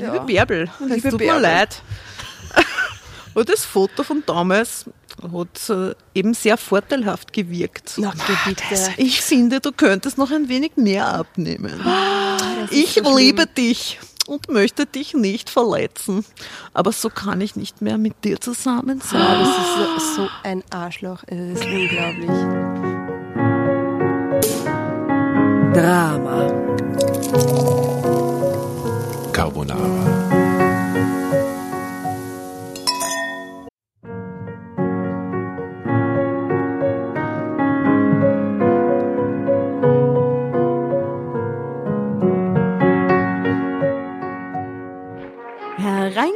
Ja. Liebe Bärbel, es tut Bärbel. mir leid. Und das Foto von damals hat äh, eben sehr vorteilhaft gewirkt. Na, bitte. Ich finde, du könntest noch ein wenig mehr abnehmen. ich so liebe dich und möchte dich nicht verletzen. Aber so kann ich nicht mehr mit dir zusammen sein. Ja, das ist so, so ein Arschloch. Es ist unglaublich. Drama. Carbonara.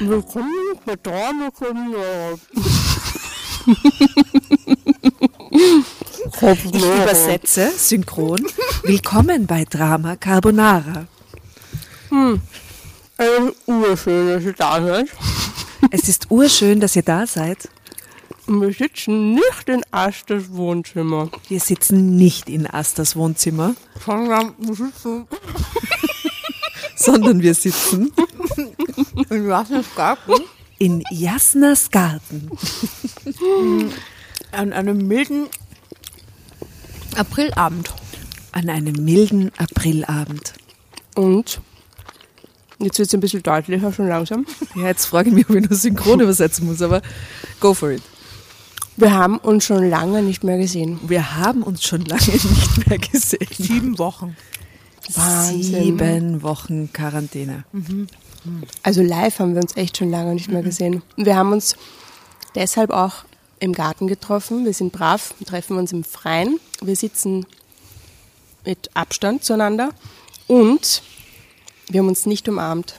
Willkommen bei Drama Carbonara. Ich übersetze synchron. Willkommen bei Drama Carbonara. urschön, dass ihr da seid. Es ist urschön, dass ihr da seid. Wir sitzen nicht in Asters Wohnzimmer. Wir sitzen nicht in Astas Wohnzimmer, Sondern wir sitzen sondern wir sitzen Und was ist Garten? in Jasnas Garten. An einem milden Aprilabend. An einem milden Aprilabend. und jetzt wird es ein bisschen deutlicher schon langsam. Ja, jetzt frage ich mich, ob ich nur synchron übersetzen muss, aber go for it. Wir haben uns schon lange nicht mehr gesehen. Wir haben uns schon lange nicht mehr gesehen. Sieben Wochen. Wahnsinn. Sieben Wochen Quarantäne. Also live haben wir uns echt schon lange nicht mehr gesehen. Und wir haben uns deshalb auch im Garten getroffen. Wir sind brav, wir treffen uns im Freien. Wir sitzen mit Abstand zueinander und wir haben uns nicht umarmt.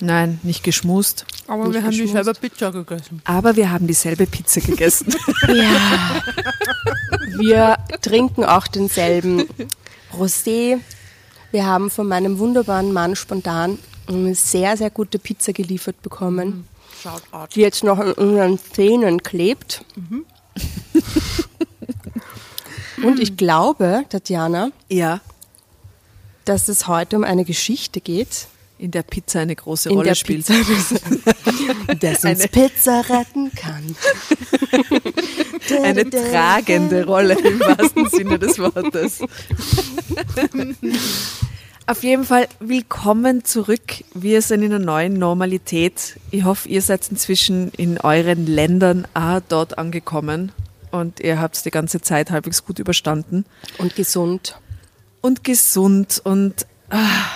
Nein, nicht geschmust. Aber Nicht wir haben geschmust. dieselbe Pizza gegessen. Aber wir haben dieselbe Pizza gegessen. Ja. Wir trinken auch denselben Rosé. Wir haben von meinem wunderbaren Mann spontan eine sehr, sehr gute Pizza geliefert bekommen, out. die jetzt noch in unseren Zähnen klebt. Und ich glaube, Tatjana, ja, dass es heute um eine Geschichte geht, in der Pizza eine große in Rolle der spielt. Pizza, dass uns Pizza retten kann. Eine tragende Rolle im wahrsten Sinne des Wortes. Auf jeden Fall willkommen zurück. Wir sind in einer neuen Normalität. Ich hoffe, ihr seid inzwischen in euren Ländern auch dort angekommen und ihr habt es die ganze Zeit halbwegs gut überstanden Und gesund. und gesund und ah,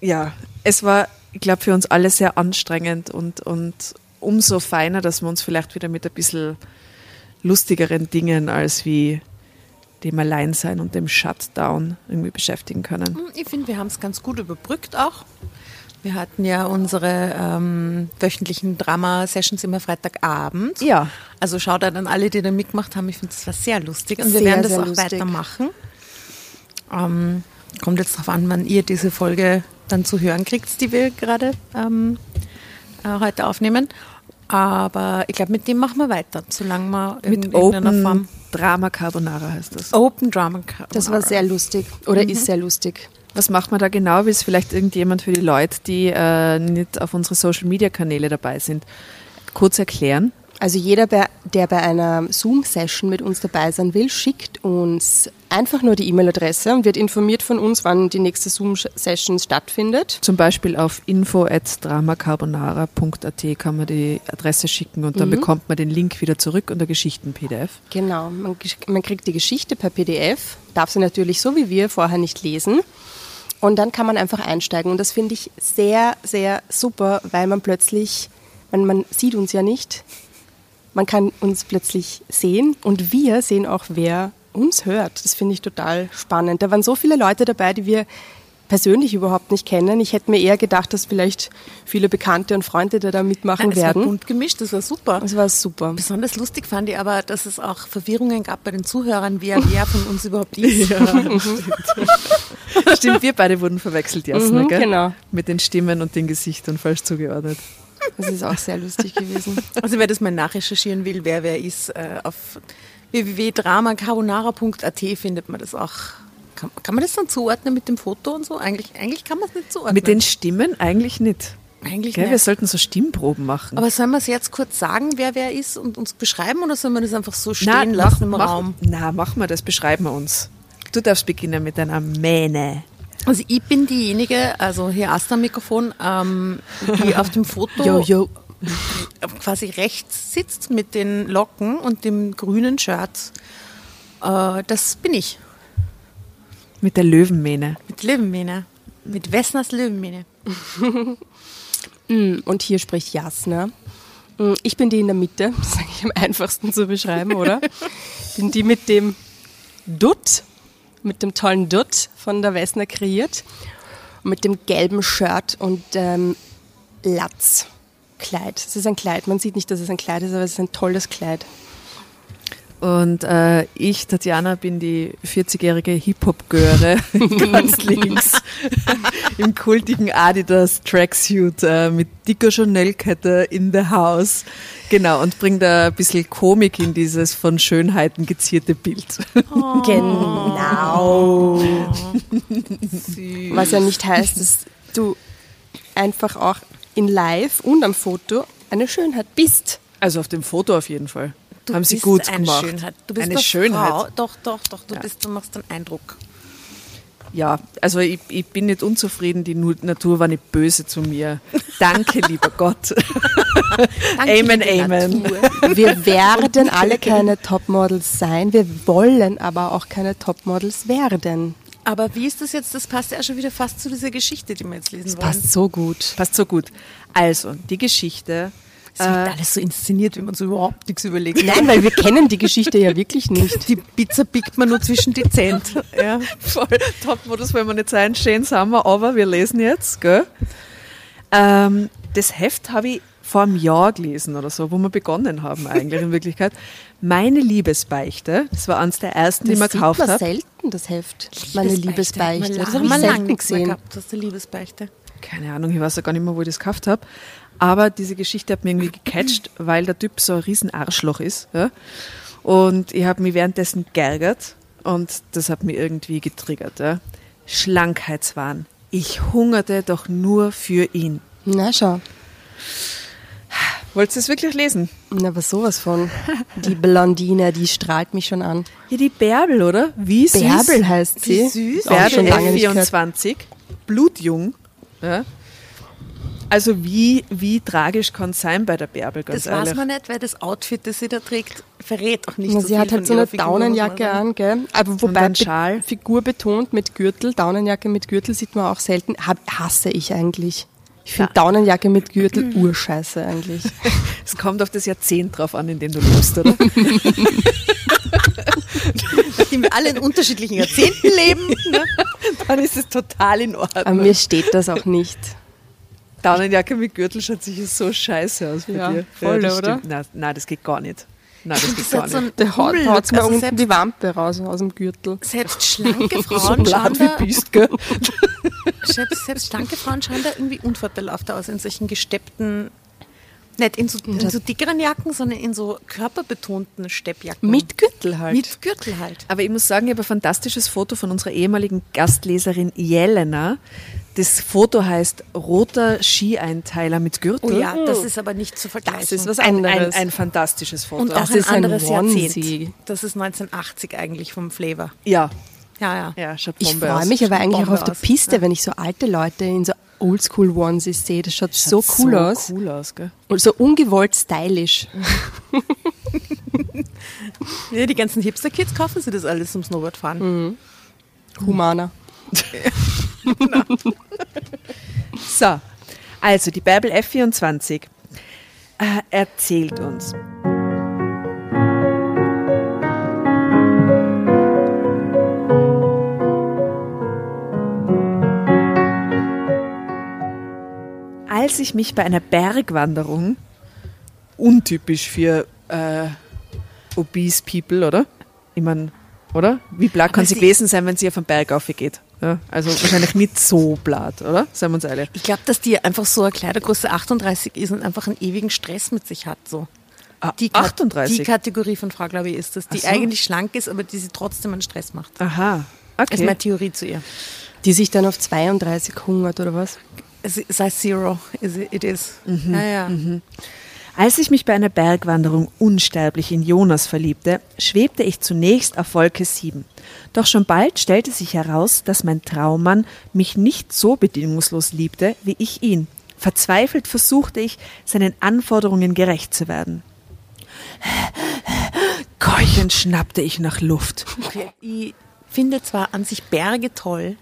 ja, es war, ich glaube, für uns alle sehr anstrengend und, und umso feiner, dass wir uns vielleicht wieder mit ein bisschen lustigeren Dingen als wie dem Alleinsein und dem Shutdown irgendwie beschäftigen können. Ich finde, wir haben es ganz gut überbrückt auch. Wir hatten ja unsere ähm, wöchentlichen Drama-Sessions immer Freitagabend. Ja. Also schaut an alle, die da mitgemacht haben. Ich finde, das war sehr lustig. Und wir Sehr, werden das auch lustig. weitermachen. Ähm, kommt jetzt darauf an, wann ihr diese Folge dann zu hören kriegt, die wir gerade ähm, äh, heute aufnehmen. Aber ich glaube, mit dem machen wir weiter, solange wir in Mit irgendeiner Open Form Drama Carbonara heißt das. Open Drama Carbonara. Das war sehr lustig oder ist sehr lustig. Was macht man da genau? Will es vielleicht irgendjemand für die Leute, die äh, nicht auf unsere Social Media Kanäle dabei sind, kurz erklären? Also jeder, der bei einer Zoom-Session mit uns dabei sein will, schickt uns einfach nur die E-Mail-Adresse und wird informiert von uns, wann die nächste Zoom-Session stattfindet. Zum Beispiel auf info.dramacarbonara.at kann man die Adresse schicken und dann bekommt man den Link wieder zurück und der Geschichten-PDF. Genau, man, man kriegt die Geschichte per PDF, darf sie natürlich so wie wir vorher nicht lesen. Und dann kann man einfach einsteigen. Und das finde ich sehr, sehr super, weil man plötzlich, man, man sieht uns ja nicht, man kann uns plötzlich sehen und wir sehen auch, wer uns hört. Das finde ich total spannend. Da waren so viele Leute dabei, die wir persönlich überhaupt nicht kennen. Ich hätte mir eher gedacht, dass vielleicht viele Bekannte und Freunde da, da mitmachen Nein, es war werden. bunt gemischt, das war super. Das war super. Besonders lustig fand ich aber, dass es auch Verwirrungen gab bei den Zuhörern, wer wer von uns überhaupt ist. Stimmt, wir beide wurden verwechselt, Jasna, Mhm, gell? genau. Mit den Stimmen und den Gesichtern falsch zugeordnet. Das ist auch sehr lustig gewesen. Also wer das mal nachrecherchieren will, wer wer ist, äh, auf www.dramacarbonara.at findet man das auch. Kann, kann man das dann zuordnen mit dem Foto und so? Eigentlich, eigentlich kann man es nicht zuordnen. Mit den Stimmen eigentlich nicht. eigentlich Gell? Wir nicht. sollten so Stimmproben machen. Aber sollen wir es jetzt kurz sagen, wer wer ist und uns beschreiben oder sollen wir das einfach so stehen Na, lassen im mach, Raum? Mach, na, machen wir das, beschreiben wir uns. Du darfst beginnen mit deiner Mähne. Also ich bin diejenige, also hier Asta am Mikrofon, ähm, die auf dem Foto Jo, jo. quasi rechts sitzt mit den Locken und dem grünen Shirt. Äh, das bin ich. Mit der Löwenmähne. Mit Löwenmähne. Mit Wessners Löwenmähne. Mm, Und hier spricht Jasna. Mm, Ich bin die in der Mitte, das ist eigentlich am einfachsten zu beschreiben, oder? bin die mit dem Dutt, mit dem tollen Dutt von der Wessner kreiert. Mit dem gelben Shirt und ähm, Latzkleid. Es ist ein Kleid, man sieht nicht, dass es ein Kleid ist, aber es ist ein tolles Kleid. Und äh, ich, Tatjana, bin die 40-jährige Hip-Hop-Göre ganz links im kultigen Adidas Tracksuit äh, mit dicker Chanel-Kette in the house. Genau, und bringe da ein bisschen Komik in dieses von Schönheiten gezierte Bild. Genau. Was ja nicht heißt, dass du einfach auch in Live und am Foto eine Schönheit bist. Also auf dem Foto auf jeden Fall. Du Haben sie bist gut eine gemacht. Schönheit. Du bist eine eine Schönheit. Frau. Doch, doch, doch. Du, bist, du machst einen Eindruck. Ja, also ich, ich bin nicht unzufrieden, die Natur war nicht böse zu mir. Danke, lieber Gott. Danke, Amen, amen. Natur. Wir werden alle keine Topmodels sein, wir wollen aber auch keine Topmodels werden. Aber wie ist das jetzt? Das passt ja schon wieder fast zu dieser Geschichte, die wir jetzt lesen wollen. Passt so gut. Passt so gut. Also, die Geschichte. Es wird alles so inszeniert, wie man so überhaupt nichts überlegt. Nein, weil wir kennen die Geschichte ja wirklich nicht. Die Pizza biegt man nur zwischen die Zähne. Ja. Voll Topmodus wollen wir nicht sein, schön sind wir, aber wir lesen jetzt, gell? Ähm, das Heft habe ich vor einem Jahr gelesen oder so, wo wir begonnen haben eigentlich in Wirklichkeit. Meine Liebesbeichte, das war eines der ersten, die Das man sieht gekauft man hat. selten, das Heft. Meine Liebesbeichte. Das Das habe ich man lange mehr gesehen. gehabt, das ist die Liebesbeichte. Keine Ahnung, ich weiß ja gar nicht mehr, wo ich das gekauft habe. Aber diese Geschichte hat mich irgendwie gecatcht, weil der Typ so ein riesen Arschloch ist. Ja? Und ich habe mich währenddessen geärgert und das hat mich irgendwie getriggert. Ja? Schlankheitswahn. Ich hungerte doch nur für ihn. Na schau, Wolltest du es wirklich lesen? na aber sowas von. Die Blondine, die strahlt mich schon an. Ja, die Bärbel, oder? Wie süß. Bärbel heißt sie. Wie süß. Auch schon Bärbel lange nicht gehört. 24, blutjung. Ja? Also wie, wie tragisch kann es sein bei der Bärbel, ganz Das ehrlich. weiß man nicht, weil das Outfit, das sie da trägt, verrät auch nicht Na, so sie viel hat halt so eine Figur, Daunenjacke an, gell? Aber wobei Schal. Figur betont mit Gürtel, Daunenjacke mit Gürtel sieht man auch selten. Hab, hasse ich eigentlich. Ich finde Daunenjacke mit Gürtel urscheiße eigentlich. Es kommt auf das Jahrzehnt drauf an, in dem du lebst, oder? Nachdem wir alle in unterschiedlichen Jahrzehnten leben. Ne? Dann ist es total in Ordnung. Aber mir steht das auch nicht. Daunenjacke mit Gürtel schaut sicher so scheiße aus bei Ja, dir. voll, das oder? Nein, nein, das geht gar nicht. Nein, das geht gar so nicht. ein Der haut mir Also unten die Wampe raus aus dem Gürtel. selbst schlanke So Frauen schauen blatt da, wie bist, gell? selbst, selbst schlanke Frauen schauen da irgendwie unvorteilhafter aus in solchen gesteppten, nicht in so, in so dickeren Jacken, sondern in so körperbetonten Steppjacken. Mit Gürtel halt. Mit Gürtel halt. Aber ich muss sagen, ich habe ein fantastisches Foto von unserer ehemaligen Gastleserin Jelena, Das Foto heißt roter Skieinteiler mit Gürtel. Oh ja, das ist aber nicht zu vergleichen. Das ist was ein, ein, anderes. ein fantastisches Foto. und auch Das ein ist ein anderes Onesie. Jahrzehnt. Das ist 1980 eigentlich vom Flavor. ja, Ja, ja. ja, schaut Ich freue aus. mich aber eigentlich auch Bombe auf der. Piste, wenn ich so alte Leute in so Oldschool-Onesies sehe. Das schaut, so Schaut cool aus. cool aus, gell? Und so ungewollt stylisch. Ja, die ganzen Hipster-Kids kaufen sich das alles zum Snowboardfahren. Humaner. So, also die Bärbel F24 äh, erzählt uns. Als ich mich bei einer Bergwanderung, untypisch für äh, obese people, oder? Ich mein, oder? Wie blatt kann sie sie- gewesen sein, wenn sie auf den Berg aufgeht? Ja, also wahrscheinlich nicht so blatt, oder? Seien wir uns ehrlich. Ich glaube, dass die einfach so eine Kleidergröße 38 ist und einfach einen ewigen Stress mit sich hat. So. Ah, Die, Kat- 38? die Kategorie von Frau, glaube ich, ist das, die so. eigentlich schlank ist, aber die sie trotzdem einen Stress macht. Aha, okay. Ist meine Theorie zu ihr. Die sich dann auf 32 hungert oder was? Es sei Zero, is it, it is. Mhm. Ja, ja. Als ich mich bei einer Bergwanderung unsterblich in Jonas verliebte, schwebte ich zunächst auf Wolke 7. Doch schon bald stellte sich heraus, dass mein Traummann mich nicht so bedingungslos liebte, wie ich ihn. Verzweifelt versuchte ich, seinen Anforderungen gerecht zu werden. Keuchend schnappte ich nach Luft. Okay. Ich finde zwar an sich Berge toll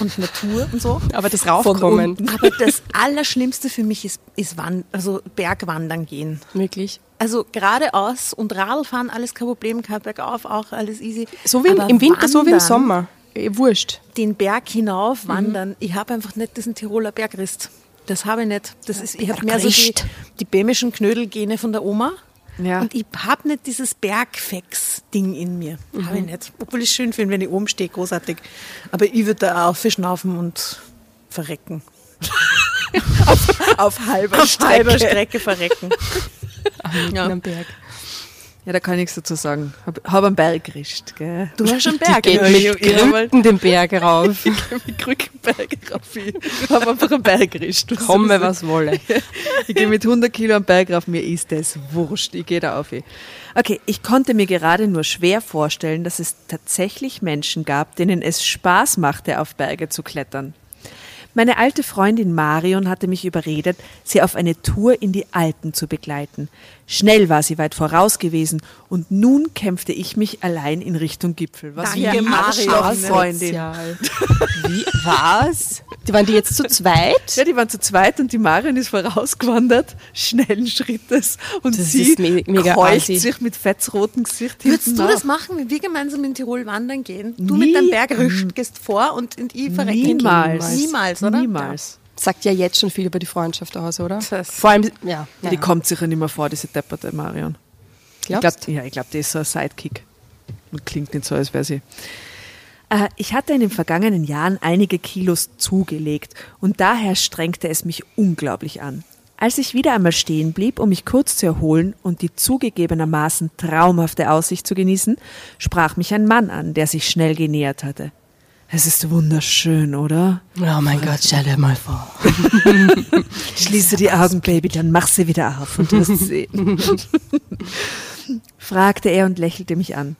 und Natur und so, Aber das Raufkommen. aber das Allerschlimmste für mich ist, ist Wand, also Bergwandern gehen. Wirklich. Also geradeaus und Radlfahren, alles kein Problem, kein Bergauf, auch alles easy. So wie im, im Winter, so wie im wandern, Sommer. Eh, wurscht. Den Berg hinauf wandern, ich habe einfach nicht diesen Tiroler Bergrist. Das habe ich nicht. Das ist, ich habe mehr so die, die bämischen Knödelgene von der Oma. Ja. Und ich habe nicht dieses Bergfex-Ding in mir. Habe ich nicht. Obwohl ich es schön finde, wenn ich oben stehe, großartig. Aber ich würde da auch verschnaufen und verrecken. Auf halber Auf halber Strecke verrecken. Ja. Am Berg. Ja, da kann ich nichts dazu sagen. Hab, hab einen Berg gerischt, gell? Du hast einen Berg. Geht mit ich- ich hab mal- Krücken den Berg rauf. mit Krückenberg rauf. Ich hab einfach einen Berg gerischt. Was Komme, ich was wolle. Ich gehe mit 100 Kilo am Berg rauf, mir ist das wurscht, ich gehe da auf. Okay, ich konnte mir gerade nur schwer vorstellen, dass es tatsächlich Menschen gab, denen es Spaß machte, auf Berge zu klettern. Meine alte Freundin Marion hatte mich überredet, sie auf eine Tour in die Alpen zu begleiten. Schnell war sie weit voraus gewesen und nun kämpfte ich mich allein in Richtung Gipfel. Was Danke, wie. Arschlochfreundin. Sozial. Wie, was? Die waren die jetzt zu zweit? Ja, die waren zu zweit und die Marion ist vorausgewandert, schnellen Schrittes und Das sie ist me- mega keucht sich mit fetzrotem Gesicht Würdest du das machen, wenn wir gemeinsam in Tirol wandern gehen? Du Nie. mit deinem Bergrüst gehst vor und und ich verrecke Niemals. Niemals, oder? Niemals. Sagt ja jetzt schon viel über die Freundschaft aus, oder? Das- Vor allem, ja. Die kommt sicher nicht mehr vor, diese depperte Marion. Ich Glaubst glaub, ja, ich glaube, die ist so ein Sidekick. Und klingt nicht so, als wäre sie. Äh, Ich hatte in den vergangenen Jahren einige Kilos zugelegt und daher strengte es mich unglaublich an. Als ich wieder einmal stehen blieb, um mich kurz zu erholen und die zugegebenermaßen traumhafte Aussicht zu genießen, sprach mich ein Mann an, der sich schnell genähert hatte. Es ist wunderschön, oder? Oh mein Gott, stell dir mal vor. Schließe die Augen, Baby, dann mach sie wieder auf und du wirst sehen. fragte er und lächelte mich an.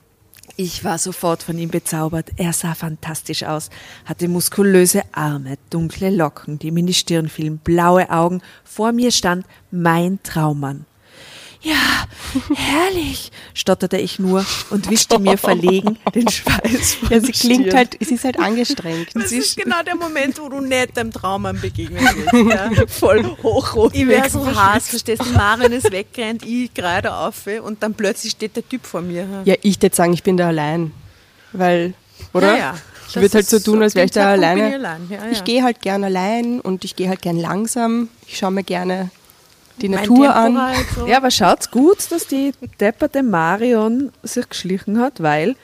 Ich war sofort von ihm bezaubert. Er sah fantastisch aus, hatte muskulöse Arme, dunkle Locken, die ihm in die Stirn fielen, blaue Augen. Vor mir stand mein Traummann. Ja, herrlich, stotterte ich nur und wischte mir verlegen den Schweiß von Ja, sie klingt Stirn. halt, sie ist halt angestrengt. Das ist genau der Moment, wo du nicht deinem Traummann begegnen willst. Ja. voll hochrot. Ich wäre so heiß, verstehst du? Marion ist weggerannt, ich gerade auf und dann plötzlich steht der Typ vor mir. Ja, ich würde sagen, ich bin da allein. Weil, oder? Ja, ja. Ich würde halt so tun, als wäre ich da alleine. Ich, allein. Ja, ja. Ich gehe halt gern allein und ich gehe halt gern langsam. Ich schaue mir gerne die Mein Natur Tempo an. Halt so. Ja, aber schaut's gut, dass die depperte Marion sich geschlichen hat, weil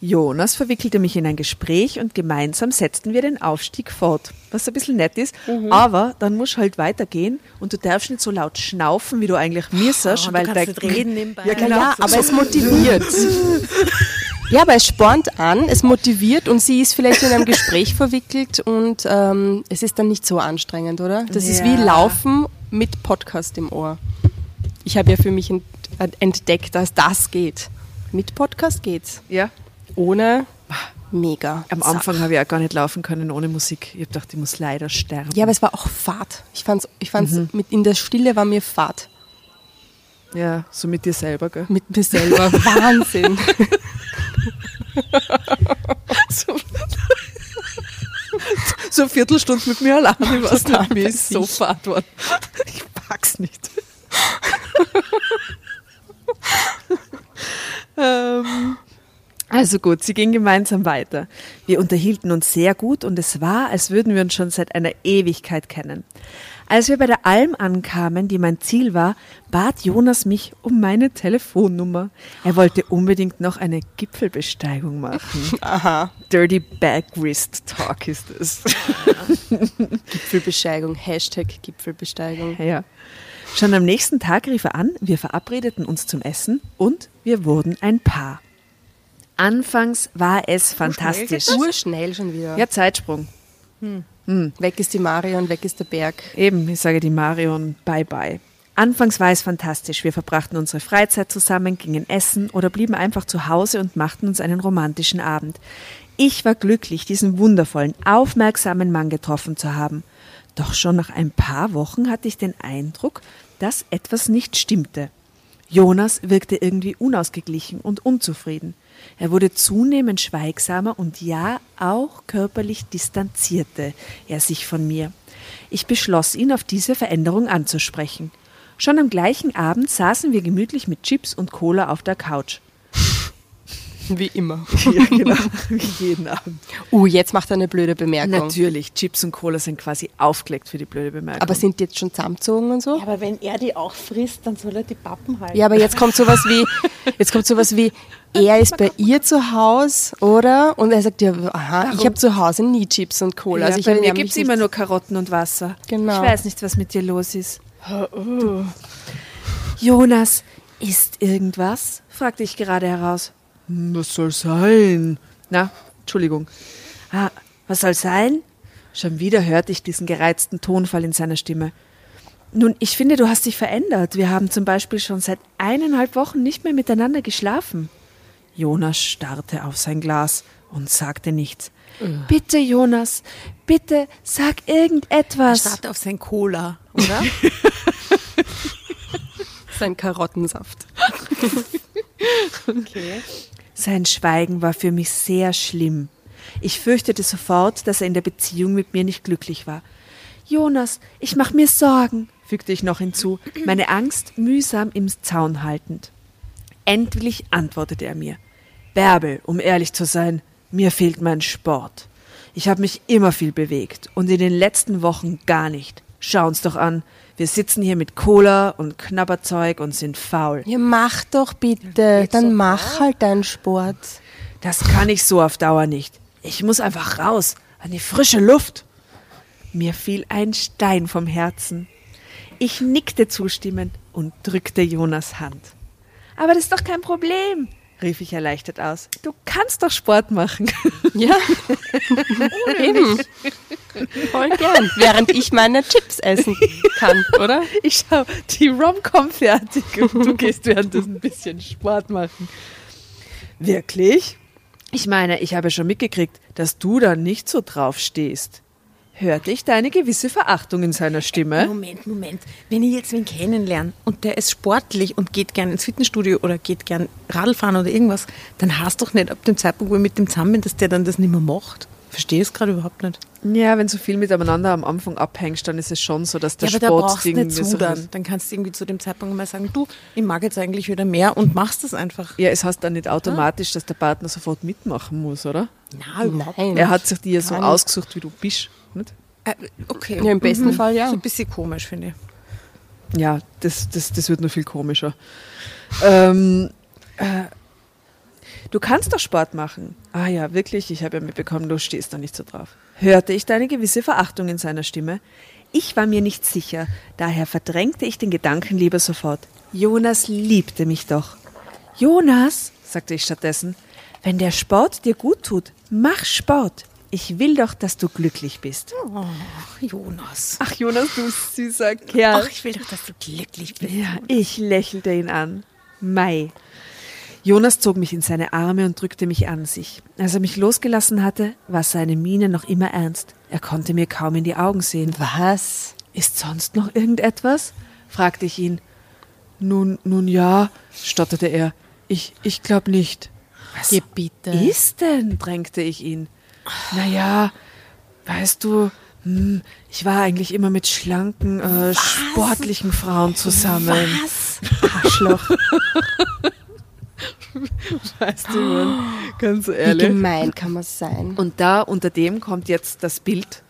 Jonas verwickelte mich in ein Gespräch und gemeinsam setzten wir den Aufstieg fort. Was ein bisschen nett ist, aber dann musst du halt weitergehen und du darfst nicht so laut schnaufen, wie du eigentlich müsstest, und weil du kannst nicht reden nebenbei. Ja, Ja, genau. ja, aber es motiviert. Ja, aber es spornt an, es motiviert und sie ist vielleicht in einem Gespräch verwickelt und ähm, es ist dann nicht so anstrengend, oder? Das ist wie Ja. Laufen mit Podcast im Ohr. Ich habe ja für mich ent entdeckt, dass das geht. Mit Podcast geht's. Ja. Ohne mega. Am Anfang habe ich auch gar nicht laufen können ohne Musik. Ich habe gedacht, ich muss leider sterben. Ja, aber es war auch Fahrt. Ich fand's, ich fand's Mhm. mit in der Stille war mir Fahrt. Ja, so mit dir selber, gell? Mit mir selber. Wahnsinn. So eine Viertelstunde mit mir allein, ich weiß nicht, mir ist so fad worden. Ich pack's nicht. ähm, also gut, sie ging gemeinsam weiter. Wir unterhielten uns sehr gut und es war, als würden wir uns schon seit einer Ewigkeit kennen. Als wir bei der Alm ankamen, die mein Ziel war, bat Jonas mich um meine Telefonnummer. Er wollte unbedingt noch eine Gipfelbesteigung machen. Aha. Dirty Back Wrist Talk ist es. Gipfelbesteigung. Hashtag Gipfelbesteigung. Ja. Schon am nächsten Tag rief er an, wir verabredeten uns zum Essen und wir wurden ein Paar. Anfangs war es fantastisch. Urschnell schon wieder. Ja, Zeitsprung. Weg ist die Marion, weg ist der Berg. Eben, ich sage die Marion, bye bye. Anfangs war es fantastisch. Wir verbrachten unsere Freizeit zusammen, gingen essen oder blieben einfach zu Hause und machten uns einen romantischen Abend. Ich war glücklich, diesen wundervollen, aufmerksamen Mann getroffen zu haben. Doch schon nach ein paar Wochen hatte ich den Eindruck, dass etwas nicht stimmte. Jonas wirkte irgendwie unausgeglichen und unzufrieden. Er wurde zunehmend schweigsamer und ja, auch körperlich distanzierte er sich von mir. Ich beschloss, ihn auf diese Veränderung anzusprechen. Schon am gleichen Abend saßen wir gemütlich mit Chips und Cola auf der Couch. Wie immer. Ja, genau, wie jeden Abend. Uh, jetzt macht er eine blöde Bemerkung. Natürlich, Chips und Cola sind quasi aufgelegt für die blöde Bemerkung. Aber sind die jetzt schon zusammengezogen und so? Aber wenn er die auch frisst, dann soll er die Pappen halten. Ja, aber jetzt kommt sowas wie, jetzt kommt sowas wie, er ist bei ihr zu Hause, oder? Und er sagt ja, aha, ich habe zu Hause nie Chips und Cola. ja, also ich bei mir gibt es immer nur Karotten und Wasser. Genau. Ich weiß nicht, was mit dir los ist. Jonas, ist irgendwas? fragte ich gerade heraus. Was soll sein? Na, Entschuldigung. Ah, was soll sein? Schon wieder hörte ich diesen gereizten Tonfall in seiner Stimme. Nun, ich finde, du hast dich verändert. Wir haben zum Beispiel schon seit eineinhalb Wochen nicht mehr miteinander geschlafen. Jonas starrte auf sein Glas und sagte nichts. Bitte, Jonas, bitte sag irgendetwas. Starte auf sein Cola, oder? Sein Karottensaft. Sein Schweigen war für mich sehr schlimm. Ich fürchtete sofort, dass er in der Beziehung mit mir nicht glücklich war. Jonas, ich mach mir Sorgen, fügte ich noch hinzu, meine Angst mühsam im Zaun haltend. Endlich antwortete er mir. Bärbel, um ehrlich zu sein, mir fehlt mein Sport. Ich habe mich immer viel bewegt und in den letzten Wochen gar nicht. Schau uns doch an. Wir sitzen hier mit Cola und Knabberzeug und sind faul. Ja, mach doch bitte, dann mach halt deinen Sport. Das kann ich so auf Dauer nicht. Ich muss einfach raus, an die frische Luft. Mir fiel ein Stein vom Herzen. Ich nickte zustimmend und drückte Jonas Hand. Aber das ist doch kein Problem, rief ich erleichtert aus. Du kannst doch Sport machen. Ja, eben. Voll gern. Während ich meine Chips essen kann, oder? Ich schau die Rom-Com fertig und du gehst währenddessen ein bisschen Sport machen. Wirklich? Ich meine, ich habe schon mitgekriegt, dass du da nicht so drauf stehst. Hörte ich deine gewisse Verachtung in seiner Stimme? Moment, Moment. Wenn ich jetzt wen kennenlerne und der ist sportlich und geht gern ins Fitnessstudio oder geht gern Radl fahren oder irgendwas, dann hast doch nicht ab dem Zeitpunkt, wo ich mit dem zusammen bin, dass der dann das nicht mehr macht. Verstehe es gerade überhaupt nicht. Ja, wenn so viel miteinander am Anfang abhängst, dann ist es schon so, dass der ja, aber da Sport irgendwie nicht so zu dann. kannst du irgendwie zu dem Zeitpunkt mal sagen, du, ich mag jetzt eigentlich wieder mehr und machst das einfach. Ja, es heißt dann nicht automatisch, dass der Partner sofort mitmachen muss, oder? Überhaupt Nein. Er hat sich dir so Gar nicht. ausgesucht, wie du bist. Nicht? Äh, okay. Ja, im besten Fall ja. So ein bisschen komisch, finde ich. Ja, das, das, das wird nur viel komischer. Ähm, äh, du kannst doch Sport machen. Ah ja, wirklich, ich habe ja mitbekommen, du stehst da nicht so drauf. Hörte ich deine gewisse Verachtung in seiner Stimme? Ich war mir nicht sicher, daher verdrängte ich den Gedanken lieber sofort. Jonas liebte mich doch. Jonas, sagte ich stattdessen, wenn der Sport dir gut tut, mach Sport. Ich will doch, dass du glücklich bist. Jonas. Ach, Jonas, du süßer Kerl. Ach, ich will doch, dass du glücklich bist. Ja, ich lächelte ihn an. Mai. Jonas zog mich in seine Arme und drückte mich an sich. Als er mich losgelassen hatte, war seine Miene noch immer ernst. Er konnte mir kaum in die Augen sehen. Was? Ist sonst noch irgendetwas? fragte ich ihn. Nun, nun ja, stotterte er. Ich, ich glaube nicht. Was bitte. ist denn? drängte ich ihn. Naja, weißt du, hm, ich war eigentlich immer mit schlanken, äh, sportlichen Frauen zusammen. Was? Arschloch. weißt du, ganz Wie ehrlich. gemein kann man sein? Und da unter dem kommt jetzt das Bild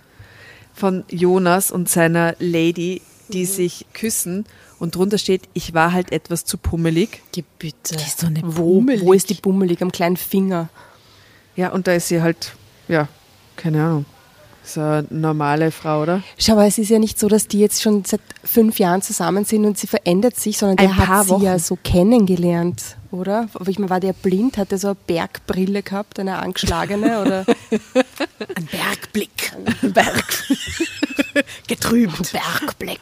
von Jonas und seiner Lady, die sich küssen. Und drunter steht, ich war halt etwas zu pummelig. Geh bitte. Die ist doch nicht Wo, bummelig. wo ist die bummelig? Am kleinen Finger. Ja, und da ist sie halt, ja, keine Ahnung. Ist eine normale Frau, oder? Schau, aber es ist ja nicht so, dass die jetzt schon seit fünf Jahren zusammen sind und sie verändert sich, sondern der Ein paar hat sie Wochen. ja so kennengelernt, oder? Ich meine, war der blind? Hat der so eine Bergbrille gehabt, eine angeschlagene? Oder? Ein Bergblick. Ein Berg. Getrübt. Bergblick.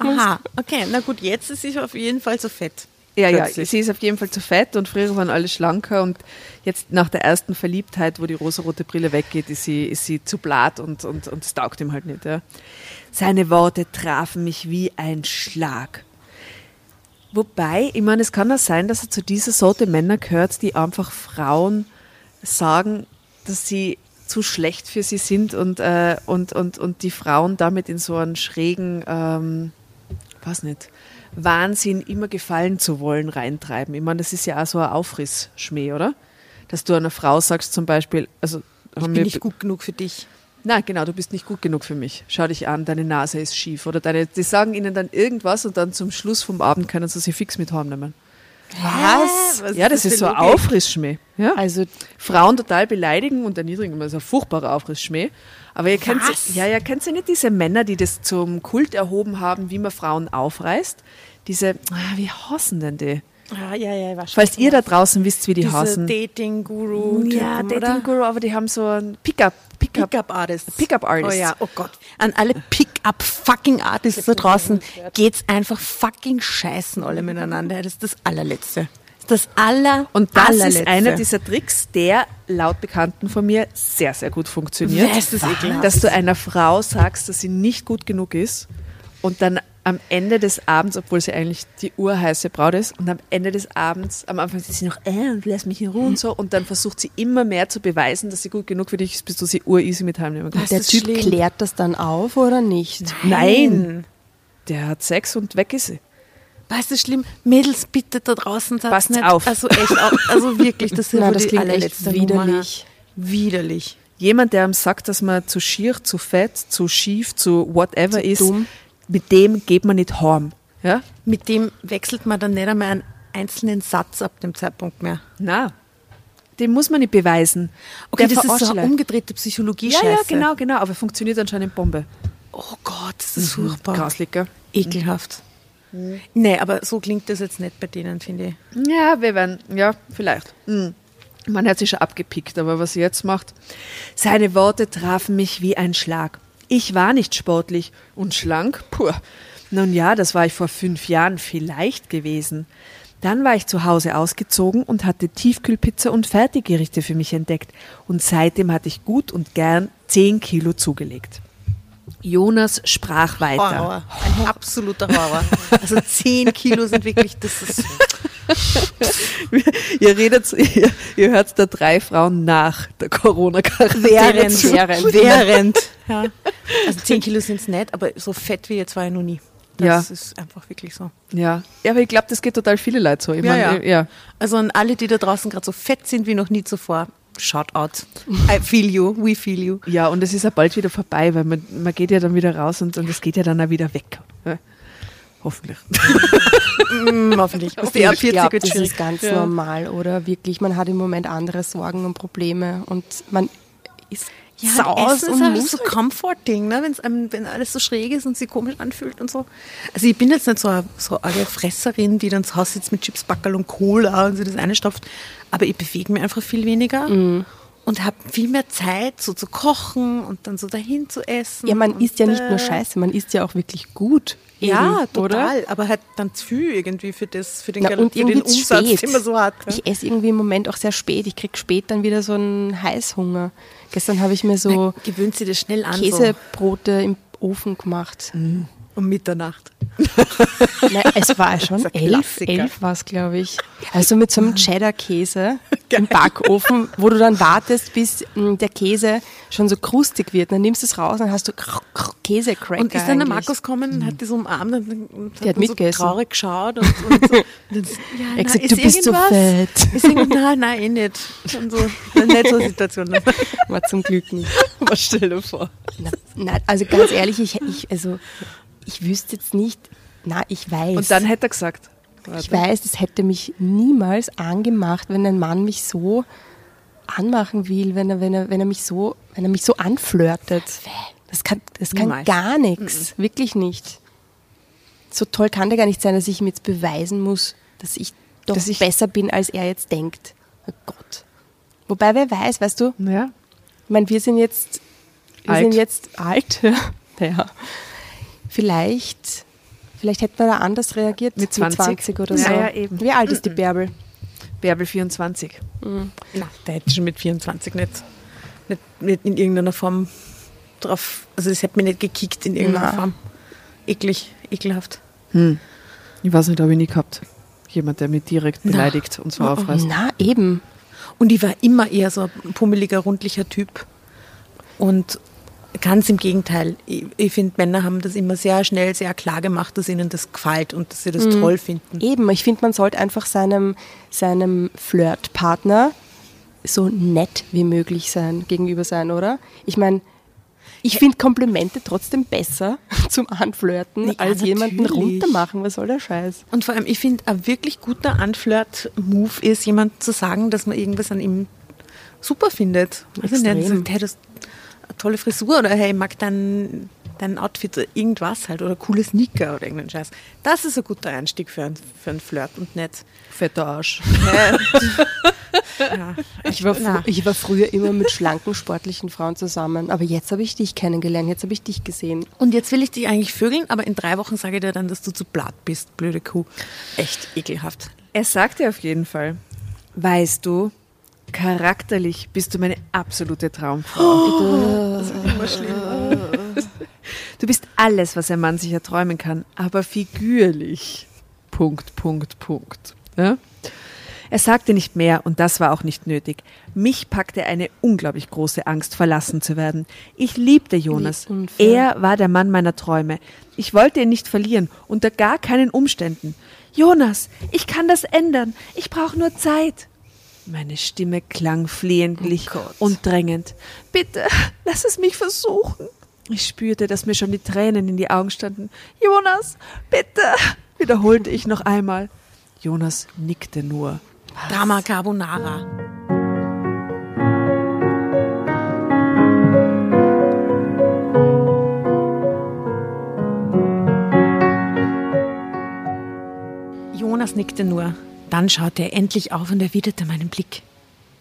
Aha, okay. Na gut, jetzt ist sie auf jeden Fall so fett. Ja, ja, Plötzlich. sie ist auf jeden Fall zu fett und früher waren alle schlanker und jetzt nach der ersten Verliebtheit, wo die rosarote Brille weggeht, ist sie, ist sie zu blatt und, und, und es taugt ihm halt nicht. Ja. Seine Worte trafen mich wie ein Schlag. Wobei, ich meine, es kann auch sein, dass er zu dieser Sorte Männer gehört, die einfach Frauen sagen, dass sie zu schlecht für sie sind und, äh, und, und, und die Frauen damit in so einen schrägen, ähm, weiß nicht, Wahnsinn, immer gefallen zu wollen, reintreiben. Ich meine, das ist ja auch so ein Aufrissschmäh, oder? Dass du einer Frau sagst zum Beispiel, also Ich bin nicht gut genug für dich. Nein, genau, du bist nicht gut genug für mich. Schau dich an, deine Nase ist schief. Oder deine, die sagen ihnen dann irgendwas und dann zum Schluss vom Abend können sie sie fix mit heimnehmen. Was? ja, das ist so ein Aufrissschmäh. Ja? Also, Frauen total beleidigen und erniedrigen, das ist ein furchtbarer Aufrissschmäh. Aber ihr kennt, ja, ja, kennt ihr nicht diese Männer, die das zum Kult erhoben haben, wie man Frauen aufreißt? Diese, ah, wie hassen denn die? Ja, ja, ja, ich weiß schon. Falls ihr da draußen wisst, wie die Diese hassen. Dating-Guru. Ja, Dating Guru, aber die haben so ein Pickup, Pickup, Pickup-Artists. Pickup-Artists. Oh ja, oh Gott. An alle Pickup-Fucking-Artists da draußen geht's einfach fucking scheißen alle miteinander. Das ist das allerletzte. Das ist das aller, Und das allerletzte. ist einer dieser Tricks, der laut Bekannten von mir sehr, sehr gut funktioniert. Ist das ekelhaft? Dass du einer Frau sagst, dass sie nicht gut genug ist und dann am Ende des Abends, obwohl sie eigentlich die urheiße Braut ist, und am Ende des Abends, am Anfang ist sie noch, äh, und lass mich in Ruhe und so, und dann versucht sie immer mehr zu beweisen, dass sie gut genug für dich ist, bis du sie ureasy mit heimnehmen kannst. der ist Typ schlimm. klärt das dann auf oder nicht? Nein! Der hat Sex und weg ist sie. Weißt du, schlimm? Mädels, bitte da draußen sagt's Passt nicht. auf. Also echt, au- also wirklich, das ist Nein, das klingt echt widerlich. Nummer. Widerlich. Jemand, der einem sagt, dass man zu schier, zu fett, zu schief, zu whatever Zu ist, dumm. mit dem geht man nicht heim. Ja? Mit dem wechselt man dann nicht einmal einen einzelnen Satz ab dem Zeitpunkt mehr. Na, dem muss man nicht beweisen. Okay, Der das ist so eine umgedrehte psychologie Ja, ja, genau, genau, aber funktioniert anscheinend Bombe. Oh Gott, das ist furchtbar. Grauslich, gell? Ekelhaft. Nee, aber so klingt das jetzt nicht bei denen, finde ich. Ja, wir werden, ja, vielleicht. Hm. Man hat sich schon abgepickt, aber was sie jetzt macht. Seine Worte trafen mich wie ein Schlag. Ich war nicht sportlich und schlank, puh. Nun ja, das war ich vor fünf Jahren vielleicht gewesen. Dann war ich zu Hause ausgezogen und hatte Tiefkühlpizza und Fertiggerichte für mich entdeckt. Und seitdem hatte ich gut und gern zehn Kilo zugelegt. Jonas sprach weiter. Horror. Ein absoluter Horror. Also 10 Kilo sind wirklich, das ist ihr redet, ihr, ihr hört da drei Frauen nach der Corona-Quarantäne. während, zu. während, während. Ja. Also 10 Kilo sind es nicht, aber so fett wie jetzt war ich noch nie. Das Ja. ist einfach wirklich so. Ja. ja, aber ich glaube, das geht total viele Leute so. Ich Ja, mein, ja. ja. Also an alle, die da draußen gerade so fett sind wie noch nie zuvor, shout out. I feel you, we feel you. Ja, und es ist ja bald wieder vorbei, weil man, man geht ja dann wieder raus und, und es geht ja dann auch wieder weg. Ja. Hoffentlich. Mm, hoffentlich. Bis die ab ich 40 glaube, wird das ist ganz normal, oder? Wirklich, man hat im Moment andere Sorgen und Probleme und man ist Ja, Saus Essen und ist halt so comforting, ne? Wenn's einem, wenn alles so schräg ist und sich komisch anfühlt und so. Also ich bin jetzt nicht so eine, so eine Fresserin, die dann zu Hause sitzt mit Chips, Backerl und Cola und sich das eine stopft. Aber ich bewege mich einfach viel weniger Mhm. Und habe viel mehr Zeit, so zu kochen und dann so dahin zu essen. Ja, man isst ja nicht äh, nur Scheiße, man isst ja auch wirklich gut. Ja, eben, total. Oder? Aber halt dann zu viel irgendwie für, das, für den, Na, und für den Umsatz, spät. den man so hat. Ja. Ich esse irgendwie im Moment auch sehr spät. Ich krieg spät dann wieder so einen Heißhunger. Gestern habe ich mir so Gewöhnt sich das schnell an. Käsebrote im Ofen gemacht. So um Mitternacht. Nein, es war schon Das elf, elf war es, glaube ich. Also mit so einem Cheddar-Käse im Backofen, wo du dann wartest, bis mh, der Käse schon so krustig wird. Dann nimmst du es raus und dann hast du Käsecracker Und ist dann der. Markus gekommen und hat so umarmt und, Der hat dann so traurig geschaut und, und so. Und so, ja, Er hat gesagt, du bist so fett. Ist irgend- nein, nein, eh nicht. Und so, nicht so eine Situation. War zum Glück nicht. Was stell dir vor? Na, na, also ganz ehrlich, ich, ich, also, ich wüsste jetzt nicht, na, ich weiß. Und dann hätte er gesagt, ich weiß, das hätte mich niemals angemacht, wenn ein Mann mich so anmachen will, wenn er, wenn er, wenn er mich so, wenn er mich so anflirtet. Das kann, das kann Niemals. gar nichts. Wirklich nicht. So toll kann der gar nicht sein, dass ich ihm jetzt beweisen muss, dass ich doch Dass ich- besser bin, als er jetzt denkt. Oh Gott. Wobei, wer weiß, weißt du, ja, ich meine, wir sind jetzt, wir Alt. sind jetzt alt. ja. Vielleicht, vielleicht hätten wir da anders reagiert. Mit 20. oder Ja, so. ja, eben. Wie alt ist die Bärbel? Bärbel 24. Na, der hätte schon mit 24 nicht, nicht, nicht in irgendeiner Form drauf, also das hätte mich nicht gekickt in irgendeiner Na. Form. Eklig, ekelhaft. Ich weiß nicht, habe ich nie gehabt. Jemand, der mich direkt beleidigt und so aufreißt. Na, eben. Und ich war immer eher so ein pummeliger, rundlicher Typ. Und ganz im Gegenteil. Ich, ich finde, Männer haben das immer sehr schnell, sehr klar gemacht, dass ihnen das gefällt und dass sie das toll finden. Eben, ich finde, man sollte einfach seinem, seinem Flirtpartner so nett wie möglich sein, gegenüber sein, oder? Ich meine, ich finde Komplimente trotzdem besser zum Anflirten, Ja, als jemanden natürlich. runtermachen. Was soll der Scheiß? Und vor allem, ich finde, ein wirklich guter Anflirt-Move ist, jemand zu sagen, dass man irgendwas an ihm super findet. Also nicht, hey, das tolle Frisur oder hey, ich mag dein, dein Outfit oder irgendwas halt oder coole Sneaker oder irgendeinen Scheiß. Das ist ein guter Einstieg für, ein, für einen Flirt und nicht. Fetter Arsch. Ja, Ich war, na. ich war früher immer mit schlanken, sportlichen Frauen zusammen, aber jetzt habe ich dich kennengelernt, jetzt habe ich dich gesehen. Und jetzt will ich dich eigentlich vögeln, aber in drei Wochen sage ich dir dann, dass du zu blatt bist, blöde Kuh. Echt ekelhaft. Er sagt dir auf jeden Fall, weißt du, charakterlich bist du meine absolute Traumfrau. Du bist alles, was ein Mann sich erträumen kann, aber figürlich. Punkt, Punkt, Punkt. Ja? Er sagte nicht mehr und das war auch nicht nötig. Mich packte eine unglaublich große Angst, verlassen zu werden. Ich liebte Jonas. Er war der Mann meiner Träume. Ich wollte ihn nicht verlieren, unter gar keinen Umständen. Jonas, ich kann das ändern. Ich brauche nur Zeit. Meine Stimme klang flehentlich und drängend. Bitte, lass es mich versuchen. Ich spürte, dass mir schon die Tränen in die Augen standen. Jonas, bitte, wiederholte ich noch einmal. Jonas nickte nur. Drama Carbonara. Jonas nickte nur. Dann schaute er endlich auf und erwiderte meinen Blick.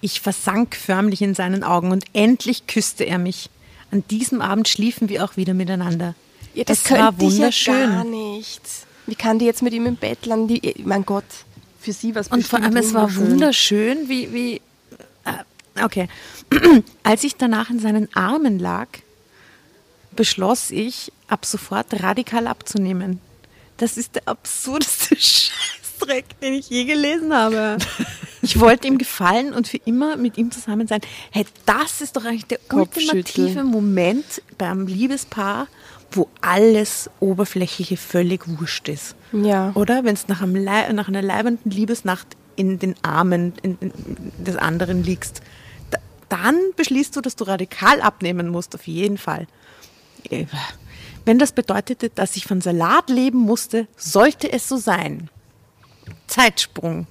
Ich versank förmlich in seinen Augen und endlich küsste er mich. An diesem Abend schliefen wir auch wieder miteinander. es war könnte ich wunderschön. Ja gar nicht. Wie kann die jetzt mit ihm im Bett landen? Die, mein Gott, für sie was Und vor allem, es war wunderschön, wie, wie äh, okay. Als ich danach in seinen Armen lag, beschloss ich, ab sofort radikal abzunehmen. Das ist der absurdeste Scheißdreck, den ich je gelesen habe. Ich wollte ihm gefallen und für immer mit ihm zusammen sein. Hey, das ist doch eigentlich der ultimative Moment beim Liebespaar, wo alles Oberflächliche völlig wurscht ist. Ja. Oder wenn es nach, nach einer leibenden Liebesnacht in den Armen in, in, des anderen liegst, da, dann beschließt du, dass du radikal abnehmen musst, auf jeden Fall. Äh, Wenn das bedeutete, dass ich von Salat leben musste, sollte es so sein. Zeitsprung.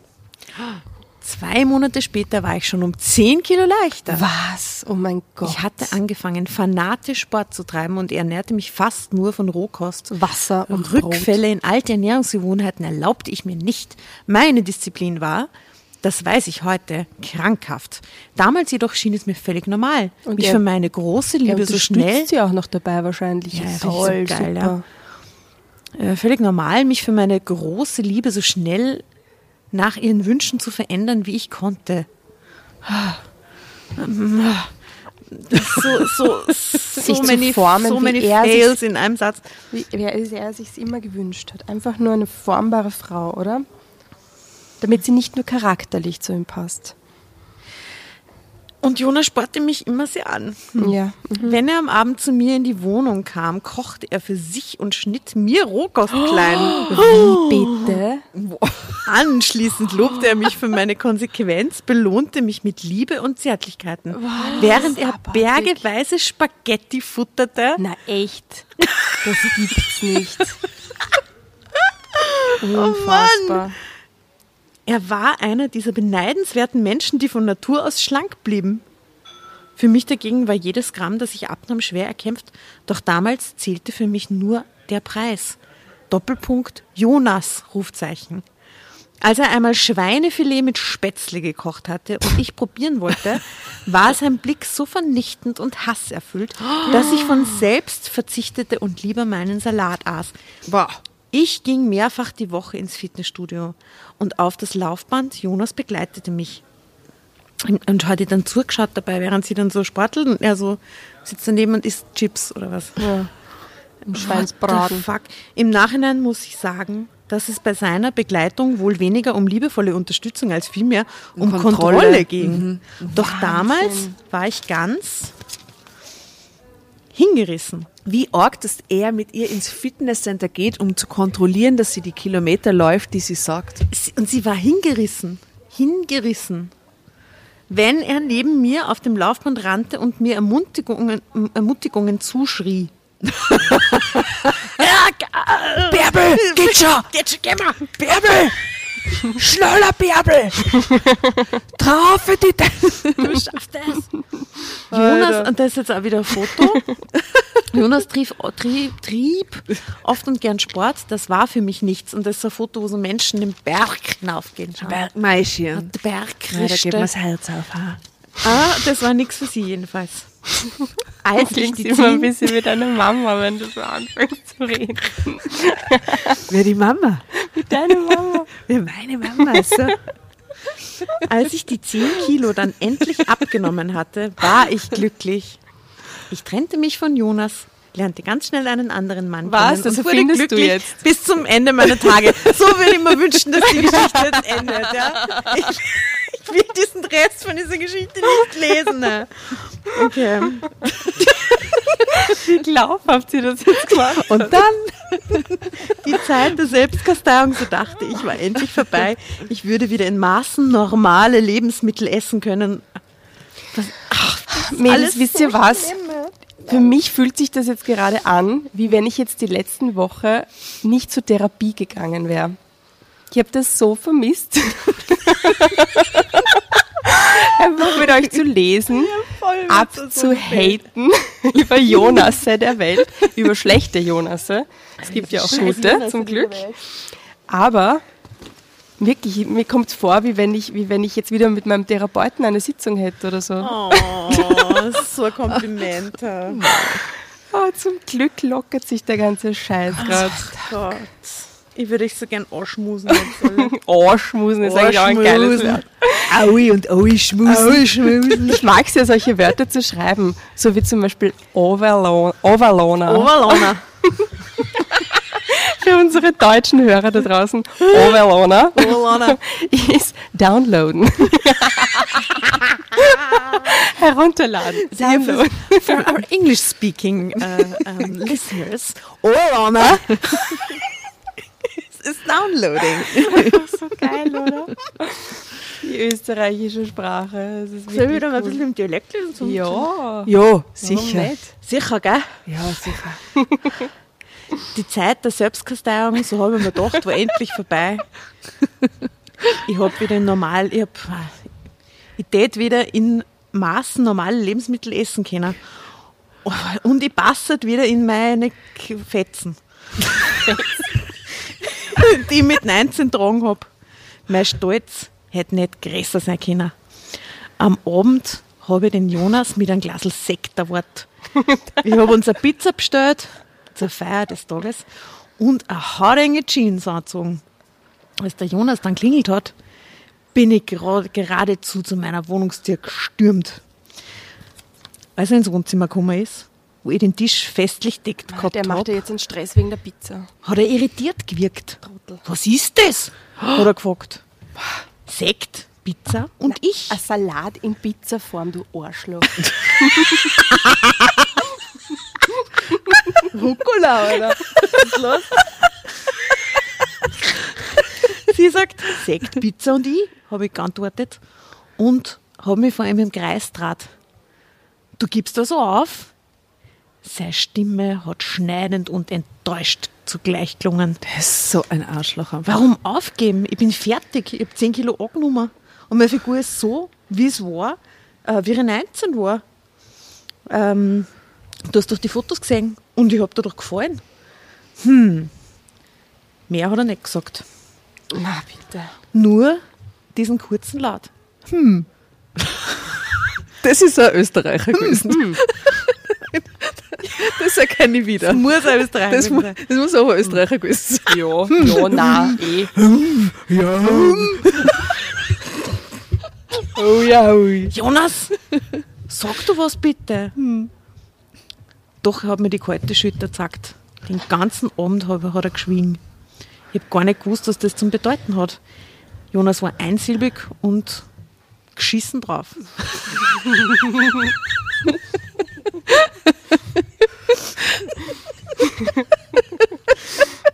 Zwei Monate später war ich schon um 10 Kilo leichter. Was? Oh mein Gott. Ich hatte angefangen, fanatisch Sport zu treiben und ernährte mich fast nur von Rohkost. Wasser und Rückfälle in alte Ernährungsgewohnheiten erlaubte ich mir nicht. Meine Disziplin war, das weiß ich heute, krankhaft. Damals jedoch schien es mir völlig normal, Und mich er- für meine große Liebe so schnell unterstützt sie auch noch dabei wahrscheinlich. Ja, richtig so geil, super. Äh, völlig normal, mich für meine große Liebe so schnell nach ihren Wünschen zu verändern, wie ich konnte. So, so, Sich so zu many, formen, so wie many er sich- fails in einem Satz. Wie, wie er er sich immer gewünscht hat. Einfach nur eine formbare Frau, oder? Damit sie nicht nur charakterlich zu ihm passt. Und Jonas sportte mich immer sehr an. Ja. Wenn er am Abend zu mir in die Wohnung kam, kochte er für sich und schnitt mir Rohkost klein. Wie bitte? Anschließend lobte er mich für meine Konsequenz, belohnte mich mit Liebe und Zärtlichkeiten, während er abartig. bergeweise Spaghetti futterte. Na echt? Das gibt's nicht. Oh Unfassbar. Er war einer dieser beneidenswerten Menschen, die von Natur aus schlank blieben. Für mich dagegen war jedes Gramm, das ich abnahm, schwer erkämpft, doch damals zählte für mich nur der Preis. Doppelpunkt Jonas, Rufzeichen. Als er einmal Schweinefilet mit Spätzle gekocht hatte und ich probieren wollte, war sein Blick so vernichtend und hasserfüllt, dass ich von selbst verzichtete und lieber meinen Salat aß. Boah. Ich ging mehrfach die Woche ins Fitnessstudio und auf das Laufband. Jonas begleitete mich. Und, und hat ihr dann zugeschaut dabei, während sie dann so sportelt und er so sitzt daneben und isst Chips oder was. Ja. Im Schweinsbraten. fuck? Im Nachhinein muss ich sagen, dass es bei seiner Begleitung wohl weniger um liebevolle Unterstützung als vielmehr um Kontrolle, Kontrolle. ging. Doch damals war ich ganz hingerissen. Wie arg, dass er mit ihr ins Fitnesscenter geht, um zu kontrollieren, dass sie die Kilometer läuft, die sie sagt. Und sie war hingerissen. Hingerissen. Wenn er neben mir auf dem Laufband rannte und mir Ermutigungen, Ermutigungen zuschrie. Bärbel, geht schon! Geht schon, geh mal! Bärbel! Schneller, Bärbel! Traufe die Du schaffst es! Jonas, und das ist jetzt auch wieder ein Foto. Jonas trieb, trieb, trieb oft und gern Sport. Das war für mich nichts. Und das ist ein Foto, wo so Menschen den Berg hinaufgehen. Schau. Maischieren. Der Berg Ja, da geht mir das Herz auf. ha. Ah, das war nichts für sie jedenfalls. Als ich die immer ein bisschen wie deine Mama, wenn du so anfängst zu reden. Wer die Mama? Deine Mama. Wer meine Mama so. als ich die 10 Kilo dann endlich abgenommen hatte, war ich glücklich. Ich trennte mich von Jonas, lernte ganz schnell einen anderen Mann Was? kennen Das und wurde erfindest du jetzt? bis zum Ende meiner Tage. So würde ich mir wünschen, dass die Geschichte jetzt endet. Ja? Ich, ich will diesen Rest von dieser Geschichte nicht lesen. Ne? Okay. Wie glaubhaft sie das jetzt gemacht Und dann die Zeit der Selbstkasteiung, so dachte ich, war endlich vorbei. Ich würde wieder in Maßen normale Lebensmittel essen können. Das, ach, Mädels, alles wisst so ihr was? schlimm. Für mich fühlt sich das jetzt gerade an, wie wenn ich jetzt die letzten Woche nicht zur Therapie gegangen wäre. Ich habe das so vermisst. Einfach mit euch zu lesen, abzuhaten über Jonasse der Welt, über schlechte Jonasse. Es gibt ja auch gute, zum Glück. Aber wirklich, mir kommt es vor, wie wenn, ich, wie wenn ich jetzt wieder mit meinem Therapeuten eine Sitzung hätte oder so. Oh, so ein Kompliment. Oh Oh, zum Glück lockert sich der ganze Scheiß gerade. Gott. Ich würde dich so gern alle. Ohrschmusen ist eigentlich auch ein geiles. Wort. Aui und Aui schmusen. Ich mag es ja, solche Wörter zu schreiben. So wie zum Beispiel Overlo Overloner. Overlauner. Für unsere deutschen Hörer da draußen. Overloner Overlauner. ist downloaden. Herunterladen. Downloaden. For our English-speaking uh, um, listeners, Overlauner ist downloading. So geil, oder? Die österreichische Sprache. Das ist Soll ich wirklich wieder mal ein bisschen im Dialekt? Zum- Ja. Ja, sicher. Sicher, gell? Ja, sicher. Die Zeit der Selbstkasteiung, so habe ich mir gedacht, war endlich vorbei. ich habe wieder normal, ich hab, ich tät wieder in Maßen normale Lebensmittel essen können. Und ich passe wieder in meine Fetzen. die ich mit 19 getragen habe. Mein Stolz hätte nicht größer sein können. Am Abend habe ich den Jonas mit einem Glas Sekt erwartet. Ich habe uns eine Pizza bestellt zur Feier des Tages und eine haarenge Jeans angezogen. Als der Jonas dann klingelt hat, bin ich geradezu zu meiner Wohnungstür gestürmt. Als er ins Wohnzimmer gekommen ist, wo ich den Tisch festlich deckt Ah, gehabt Der macht hab, ja jetzt einen Stress wegen der Pizza. hat er irritiert gewirkt. Trottel. Was ist das? Hat er gefragt. Sekt, Pizza und ich. Ein Salat in Pizzaform, du Arschloch. Rucola, oder? Was ist los? Sie sagt Sekt, Pizza und ich, habe ich geantwortet. Und habe mich vor ihm im Kreis draht. Du gibst da so auf? Seine Stimme hat schneidend und enttäuscht zugleich gelungen. Der ist so ein Arschloch. einfach. Warum aufgeben? Ich bin fertig. Ich habe 10 Kilo angenommen. Und meine Figur ist so, wie es war, äh, wie ich 19 war. Ähm, du hast doch die Fotos gesehen und ich habe dir doch gefallen. Hm. Mehr hat er nicht gesagt. Na, bitte. Nur diesen kurzen Laut. Das ist ein Österreicher gewesen. das erkenne ich wieder. Muss ein Österreicher Das, mu sein. das muss aber ein Österreicher gewesen sein. Ja, ja, na, eh. Oh ja, ui. Jonas, sag du was bitte. Doch hat mir die kalte Schütter gesagt. Den ganzen Abend hab, hat er geschwiegen. Ich habe gar nicht gewusst, was das zum Bedeuten hat. Jonas war einsilbig und geschissen drauf.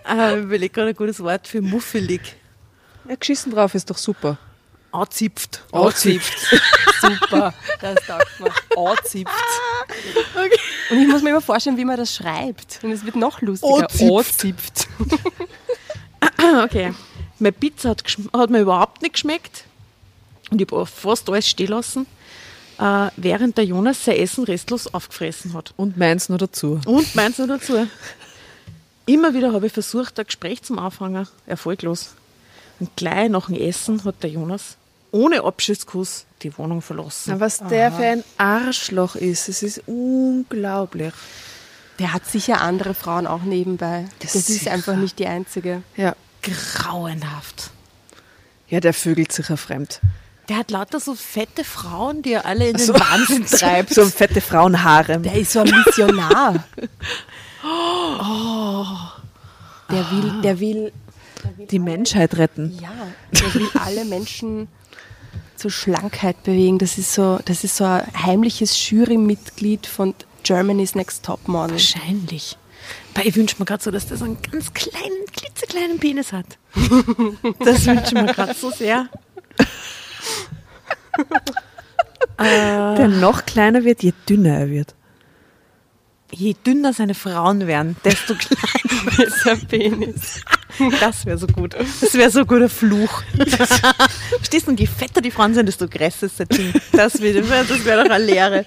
äh, ich überlege gerade ein gutes Wort für muffelig. Ja, geschissen drauf ist doch super. Anzipft. Anzipft. Super, das taugt mir. Anzipft. Und ich muss mir immer vorstellen, wie man das schreibt. Und es wird noch lustiger. Anzipft. Anzipft. Okay. Meine Pizza hat, hat mir überhaupt nicht geschmeckt. Und ich habe fast alles stehen lassen, äh, während der Jonas sein Essen restlos aufgefressen hat. Und meins nur dazu. Und meins noch dazu. Immer wieder habe ich versucht, ein Gespräch zum Anfangen. Erfolglos. Und gleich nach dem Essen hat der Jonas ohne Abschiedskuss die Wohnung verlassen. Na, was der für ein Arschloch ist, es ist unglaublich. Der hat sicher andere Frauen auch nebenbei. Das, ist sicher. einfach nicht die einzige. Ja. Grauenhaft. Ja, der vögelt sicher fremd. Der hat lauter so fette Frauen, die er alle in den So- Wahnsinn treibt. So fette Frauenhaare. Der ist so ein Missionar. Der will, der will, Die Menschheit retten. ja, der will alle Menschen zur Schlankheit bewegen. Das ist so, das ist so ein heimliches Jurymitglied von Germany's Next Top Model. Wahrscheinlich. Weil ich wünsche mir gerade so, dass der so einen ganz kleinen, klitzekleinen Penis hat. Das wünsche ich mir gerade so sehr. Der noch kleiner wird, je dünner er wird. Je dünner seine Frauen werden, desto kleiner ist sein Penis. Das wäre so gut. Das wäre so ein guter Fluch. Verstehst du? Und je fetter die Frauen sind, desto größer ist das Ding. Das wäre das wär doch eine Lehre.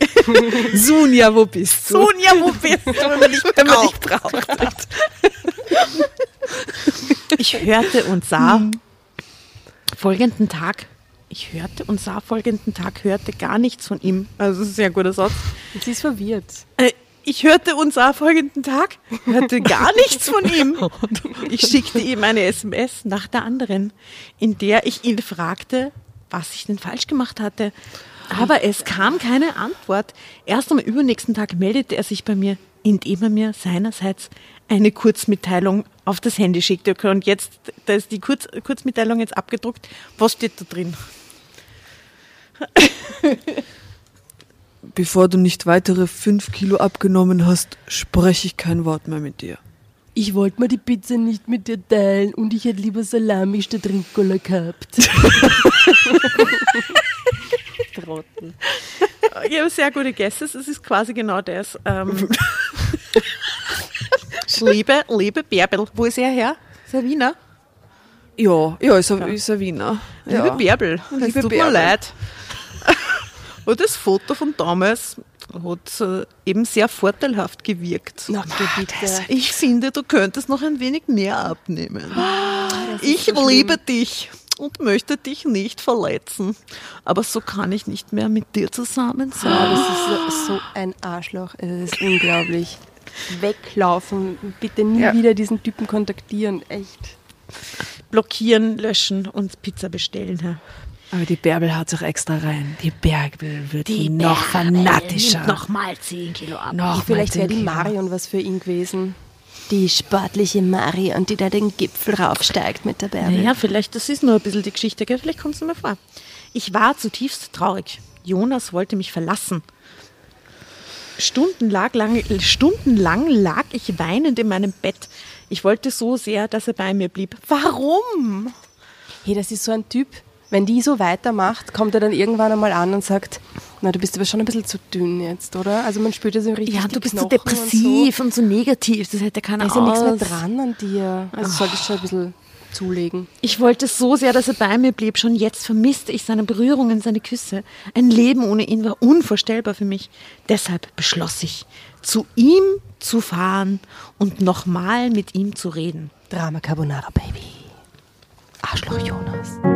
Sunja, wo bist du? Sonja, wo bist du, wenn man dich Wenn man dich braucht? braucht. Ich hörte und sah folgenden Tag, ich hörte und sah folgenden Tag, hörte gar nichts von ihm. Also das ist ein sehr guter Satz. Sie ist verwirrt. Äh, ich hörte und sah folgenden Tag, hörte gar nichts von ihm. Ich schickte ihm eine SMS nach der anderen, in der ich ihn fragte, was ich denn falsch gemacht hatte. Aber es kam keine Antwort. Erst am übernächsten Tag meldete er sich bei mir, indem er mir seinerseits eine Kurzmitteilung auf das Handy schickte. Und jetzt, da ist die Kurz, Kurzmitteilung jetzt abgedruckt. Was steht da drin? Bevor du nicht weitere fünf Kilo abgenommen hast, spreche ich kein Wort mehr mit dir. Ich wollte mir die Pizza nicht mit dir teilen und ich hätte lieber Salami statt Rincola gehabt. Trottel. Ich habe sehr gute Guesses. Es ist quasi genau das. Ähm, liebe, liebe Bärbel. Wo ist er her? Ist er Wiener? Ja, ja, ist ein Wiener. Liebe Ja. Bärbel, es Liebe tut mir Bärbel. leid. Und das Foto von damals hat äh, eben sehr vorteilhaft gewirkt. Na, bitte. Ich finde, du könntest noch ein wenig mehr abnehmen. ich liebe dich und möchte dich nicht verletzen. Aber so kann ich nicht mehr mit dir zusammen Oh, sein. das ist so, so ein Arschloch. Es ist unglaublich. Weglaufen. Bitte nie Ja. wieder diesen Typen kontaktieren. Echt. Blockieren, löschen und Pizza bestellen. Herr. Aber die Bärbel hat sich extra rein. Die Bärbel wird noch fanatischer. Nochmal 10 Kilo ab. noch Vielleicht mal wäre die 10 Kilo. Marion was für ihn gewesen. Die sportliche Marion, die da den Gipfel raufsteigt mit der Bärbel. Naja, vielleicht, das ist nur ein bisschen die Geschichte, gell? vielleicht kommt es mir vor. Ich war zutiefst traurig. Jonas wollte mich verlassen. Stundenlang, lang, stundenlang lag ich weinend in meinem Bett. Ich wollte so sehr, dass er bei mir blieb. Warum? Hey, das ist so ein Typ, wenn die so weitermacht, kommt er dann irgendwann einmal an und sagt, na, du bist aber schon ein bisschen zu dünn jetzt, oder? Also man spürt ja so richtig Ja, du bist so Knochen depressiv und so, negativ. Das hätte Und keiner so. Da ist ja nichts aus. mehr dran an dir. Also solltest du schon ein bisschen zulegen. Ich wollte so sehr, dass er bei mir blieb. Schon jetzt vermisste ich seine Berührungen, seine Küsse. Ein Leben ohne ihn war unvorstellbar für mich. Deshalb beschloss ich, zu ihm zu fahren und nochmal mit ihm zu reden. Drama Carbonara, Baby. Arschloch Jonas.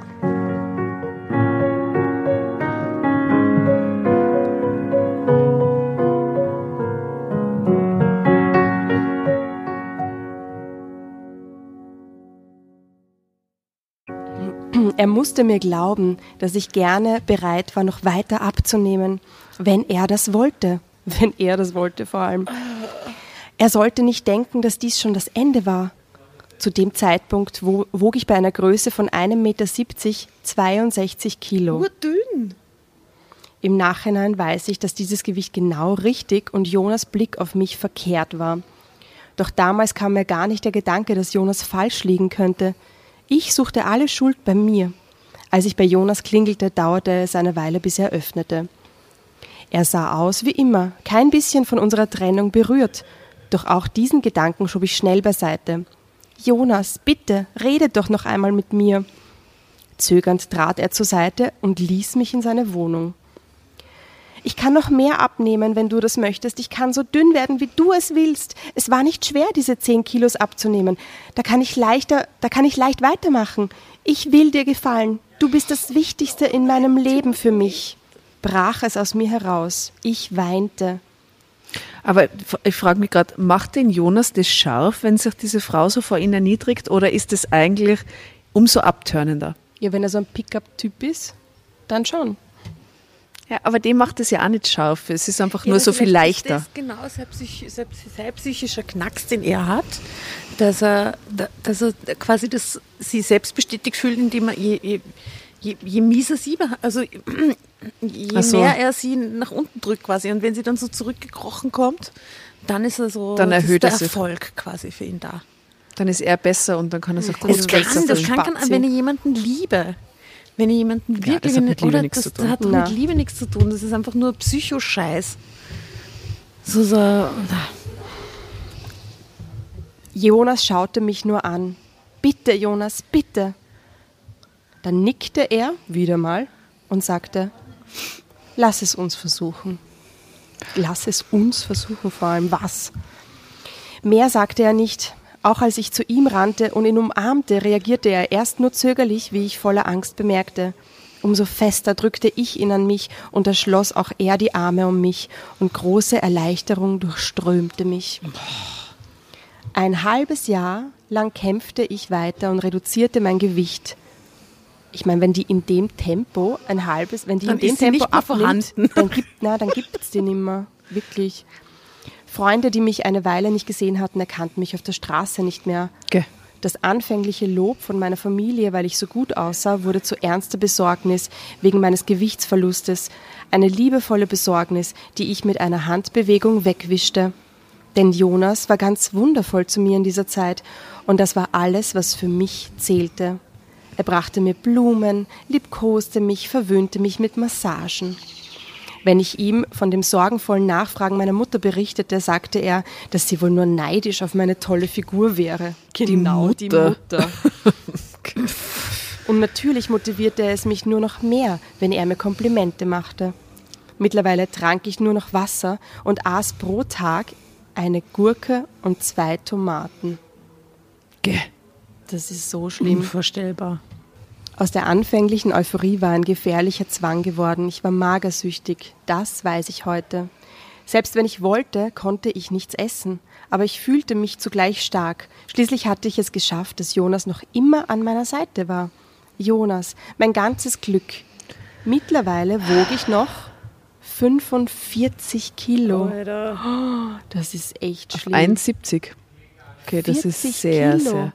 Er musste mir glauben, dass ich gerne bereit war, noch weiter abzunehmen, wenn er das wollte. Wenn er das wollte vor allem. Er sollte nicht denken, dass dies schon das Ende war. Zu dem Zeitpunkt wo, wog ich bei einer Größe von 1,70 Meter 62 Kilo. dünn. Im Nachhinein weiß ich, dass dieses Gewicht genau richtig und Jonas Blick auf mich verkehrt war. Doch damals kam mir gar nicht der Gedanke, dass Jonas falsch liegen könnte. Ich suchte alle Schuld bei mir. Als ich bei Jonas klingelte, dauerte es eine Weile, bis er öffnete. Er sah aus wie immer, kein bisschen von unserer Trennung berührt. Doch auch diesen Gedanken schob ich schnell beiseite. Jonas, bitte, rede doch noch einmal mit mir. Zögernd trat er zur Seite und ließ mich in seine Wohnung. Ich kann noch mehr abnehmen, wenn du das möchtest. Ich kann so dünn werden, wie du es willst. Es war nicht schwer, diese zehn Kilos abzunehmen. Da kann ich leichter, da kann ich leicht weitermachen. Ich will dir gefallen. Du bist das Wichtigste in meinem Leben für mich. Brach es aus mir heraus. Ich weinte. Aber ich frage mich gerade, macht den Jonas das scharf, wenn sich diese Frau so vor ihn erniedrigt, oder ist es eigentlich umso abtörnender? Ja, wenn er so ein Pickup-Typ ist, dann schon. Ja, aber dem macht es ja auch nicht scharf. Es ist einfach nur so viel leichter. Das genau sein, psych sein, psychischer Knacks, den er hat, dass er, da- dass er quasi das sie selbst bestätigt fühlt, indem er je, je, je, je mieser sie, also je so. mehr er sie nach unten drückt quasi und wenn sie dann so zurückgekrochen kommt, dann ist er so Dann das erhöht der er sich. Erfolg quasi für ihn da. Dann ist er besser und dann kann er sich Das gut Das ist kann, das kann, kann wenn ich jemanden liebe. Wenn ich jemanden Ja, wirklich das hat mit Liebe oder nichts das, zu tun. das hat Na. mit Liebe nichts zu tun. Das ist einfach nur Psychoscheiß. So so. Jonas schaute mich nur an. Bitte, Jonas, bitte. Dann nickte er wieder mal und sagte, lass es uns versuchen. lass es uns versuchen, vor allem was. Mehr sagte er nicht. Auch als ich zu ihm rannte und ihn umarmte, reagierte er erst nur zögerlich, wie ich voller Angst bemerkte. Umso fester drückte ich ihn an mich und da schloss auch er die Arme um mich und große Erleichterung durchströmte mich. Ein halbes Jahr lang kämpfte ich weiter und reduzierte mein Gewicht. Ich meine, wenn die in dem Tempo ein halbes, wenn die Dann in dem Tempo abnimmt, vorhanden. dann gibt, na, dann gibt's die nimmer. Wirklich. Freunde, die mich eine Weile nicht gesehen hatten, erkannten mich auf der Straße nicht mehr. Gell. Das anfängliche Lob von meiner Familie, weil ich so gut aussah, wurde zu ernster Besorgnis wegen meines Gewichtsverlustes. Eine liebevolle Besorgnis, die ich mit einer Handbewegung wegwischte. Denn Jonas war ganz wundervoll zu mir in dieser Zeit und das war alles, was für mich zählte. Er brachte mir Blumen, liebkoste mich, verwöhnte mich mit Massagen. Wenn ich ihm von dem sorgenvollen Nachfragen meiner Mutter berichtete, sagte er, dass sie wohl nur neidisch auf meine tolle Figur wäre. Genau, die Mutter. Mutter. Und natürlich motivierte es mich nur noch mehr, wenn er mir Komplimente machte. Mittlerweile trank ich nur noch Wasser und aß pro Tag eine Gurke und zwei Tomaten. Gell. Das ist so schlimm. Unvorstellbar. Aus der anfänglichen Euphorie war ein gefährlicher Zwang geworden. Ich war magersüchtig. Das weiß ich heute. Selbst wenn ich wollte, konnte ich nichts essen. Aber ich fühlte mich zugleich stark. Schließlich hatte ich es geschafft, dass Jonas noch immer an meiner Seite war. Jonas, mein ganzes Glück. Mittlerweile wog ich noch 45 Kilo. Das ist echt schlimm. 71. Okay, das 40 ist sehr, Kilo. sehr.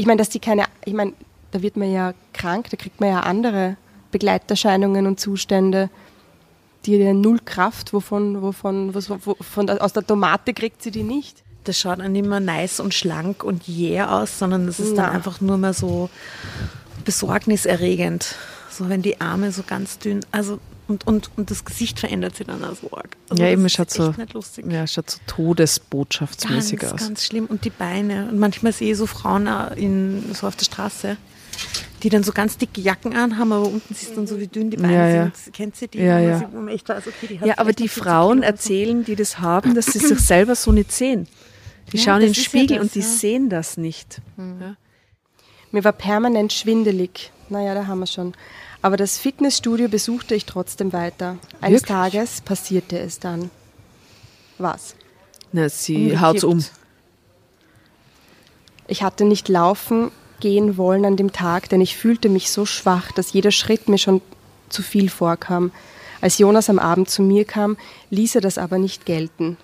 Ich meine, dass die keine, ich meine, da wird man ja krank, da kriegt man ja andere Begleiterscheinungen und Zustände, die ja null Kraft, wovon, wovon, was, wo, von aus der Tomate kriegt sie die nicht. Das schaut dann nicht mehr nice und schlank und jäh aus, sondern das ist dann Na. einfach nur mehr so besorgniserregend. So wenn die Arme so ganz dünn, also und, und, und das Gesicht verändert sich dann als arg. Also Ja, eben, ist schaut so, nicht lustig. ja, schaut so todesbotschaftsmäßig ganz, aus. ganz schlimm. Und die Beine. Und manchmal sehe ich so Frauen auch in, so auf der Straße, die dann so ganz dicke Jacken anhaben, aber unten siehst du dann so, wie dünn die Beine Ja, ja. sind. Kennt sie die? Ja, ja. sieht, weiß, okay, die Ja, aber die noch 40 Frauen so. erzählen, die das haben, dass sie sich selber so nicht sehen. Die Ja, schauen in den Spiegel das, und die ja. sehen das nicht. Ja. Mir war permanent schwindelig. Naja, da haben wir schon. Aber das Fitnessstudio besuchte ich trotzdem weiter. Eines Wirklich? Tages passierte es dann. Was? Na, sie haut's um. Ich hatte nicht laufen gehen wollen an dem Tag, denn ich fühlte mich so schwach, dass jeder Schritt mir schon zu viel vorkam. Als Jonas am Abend zu mir kam, ließ er das aber nicht gelten.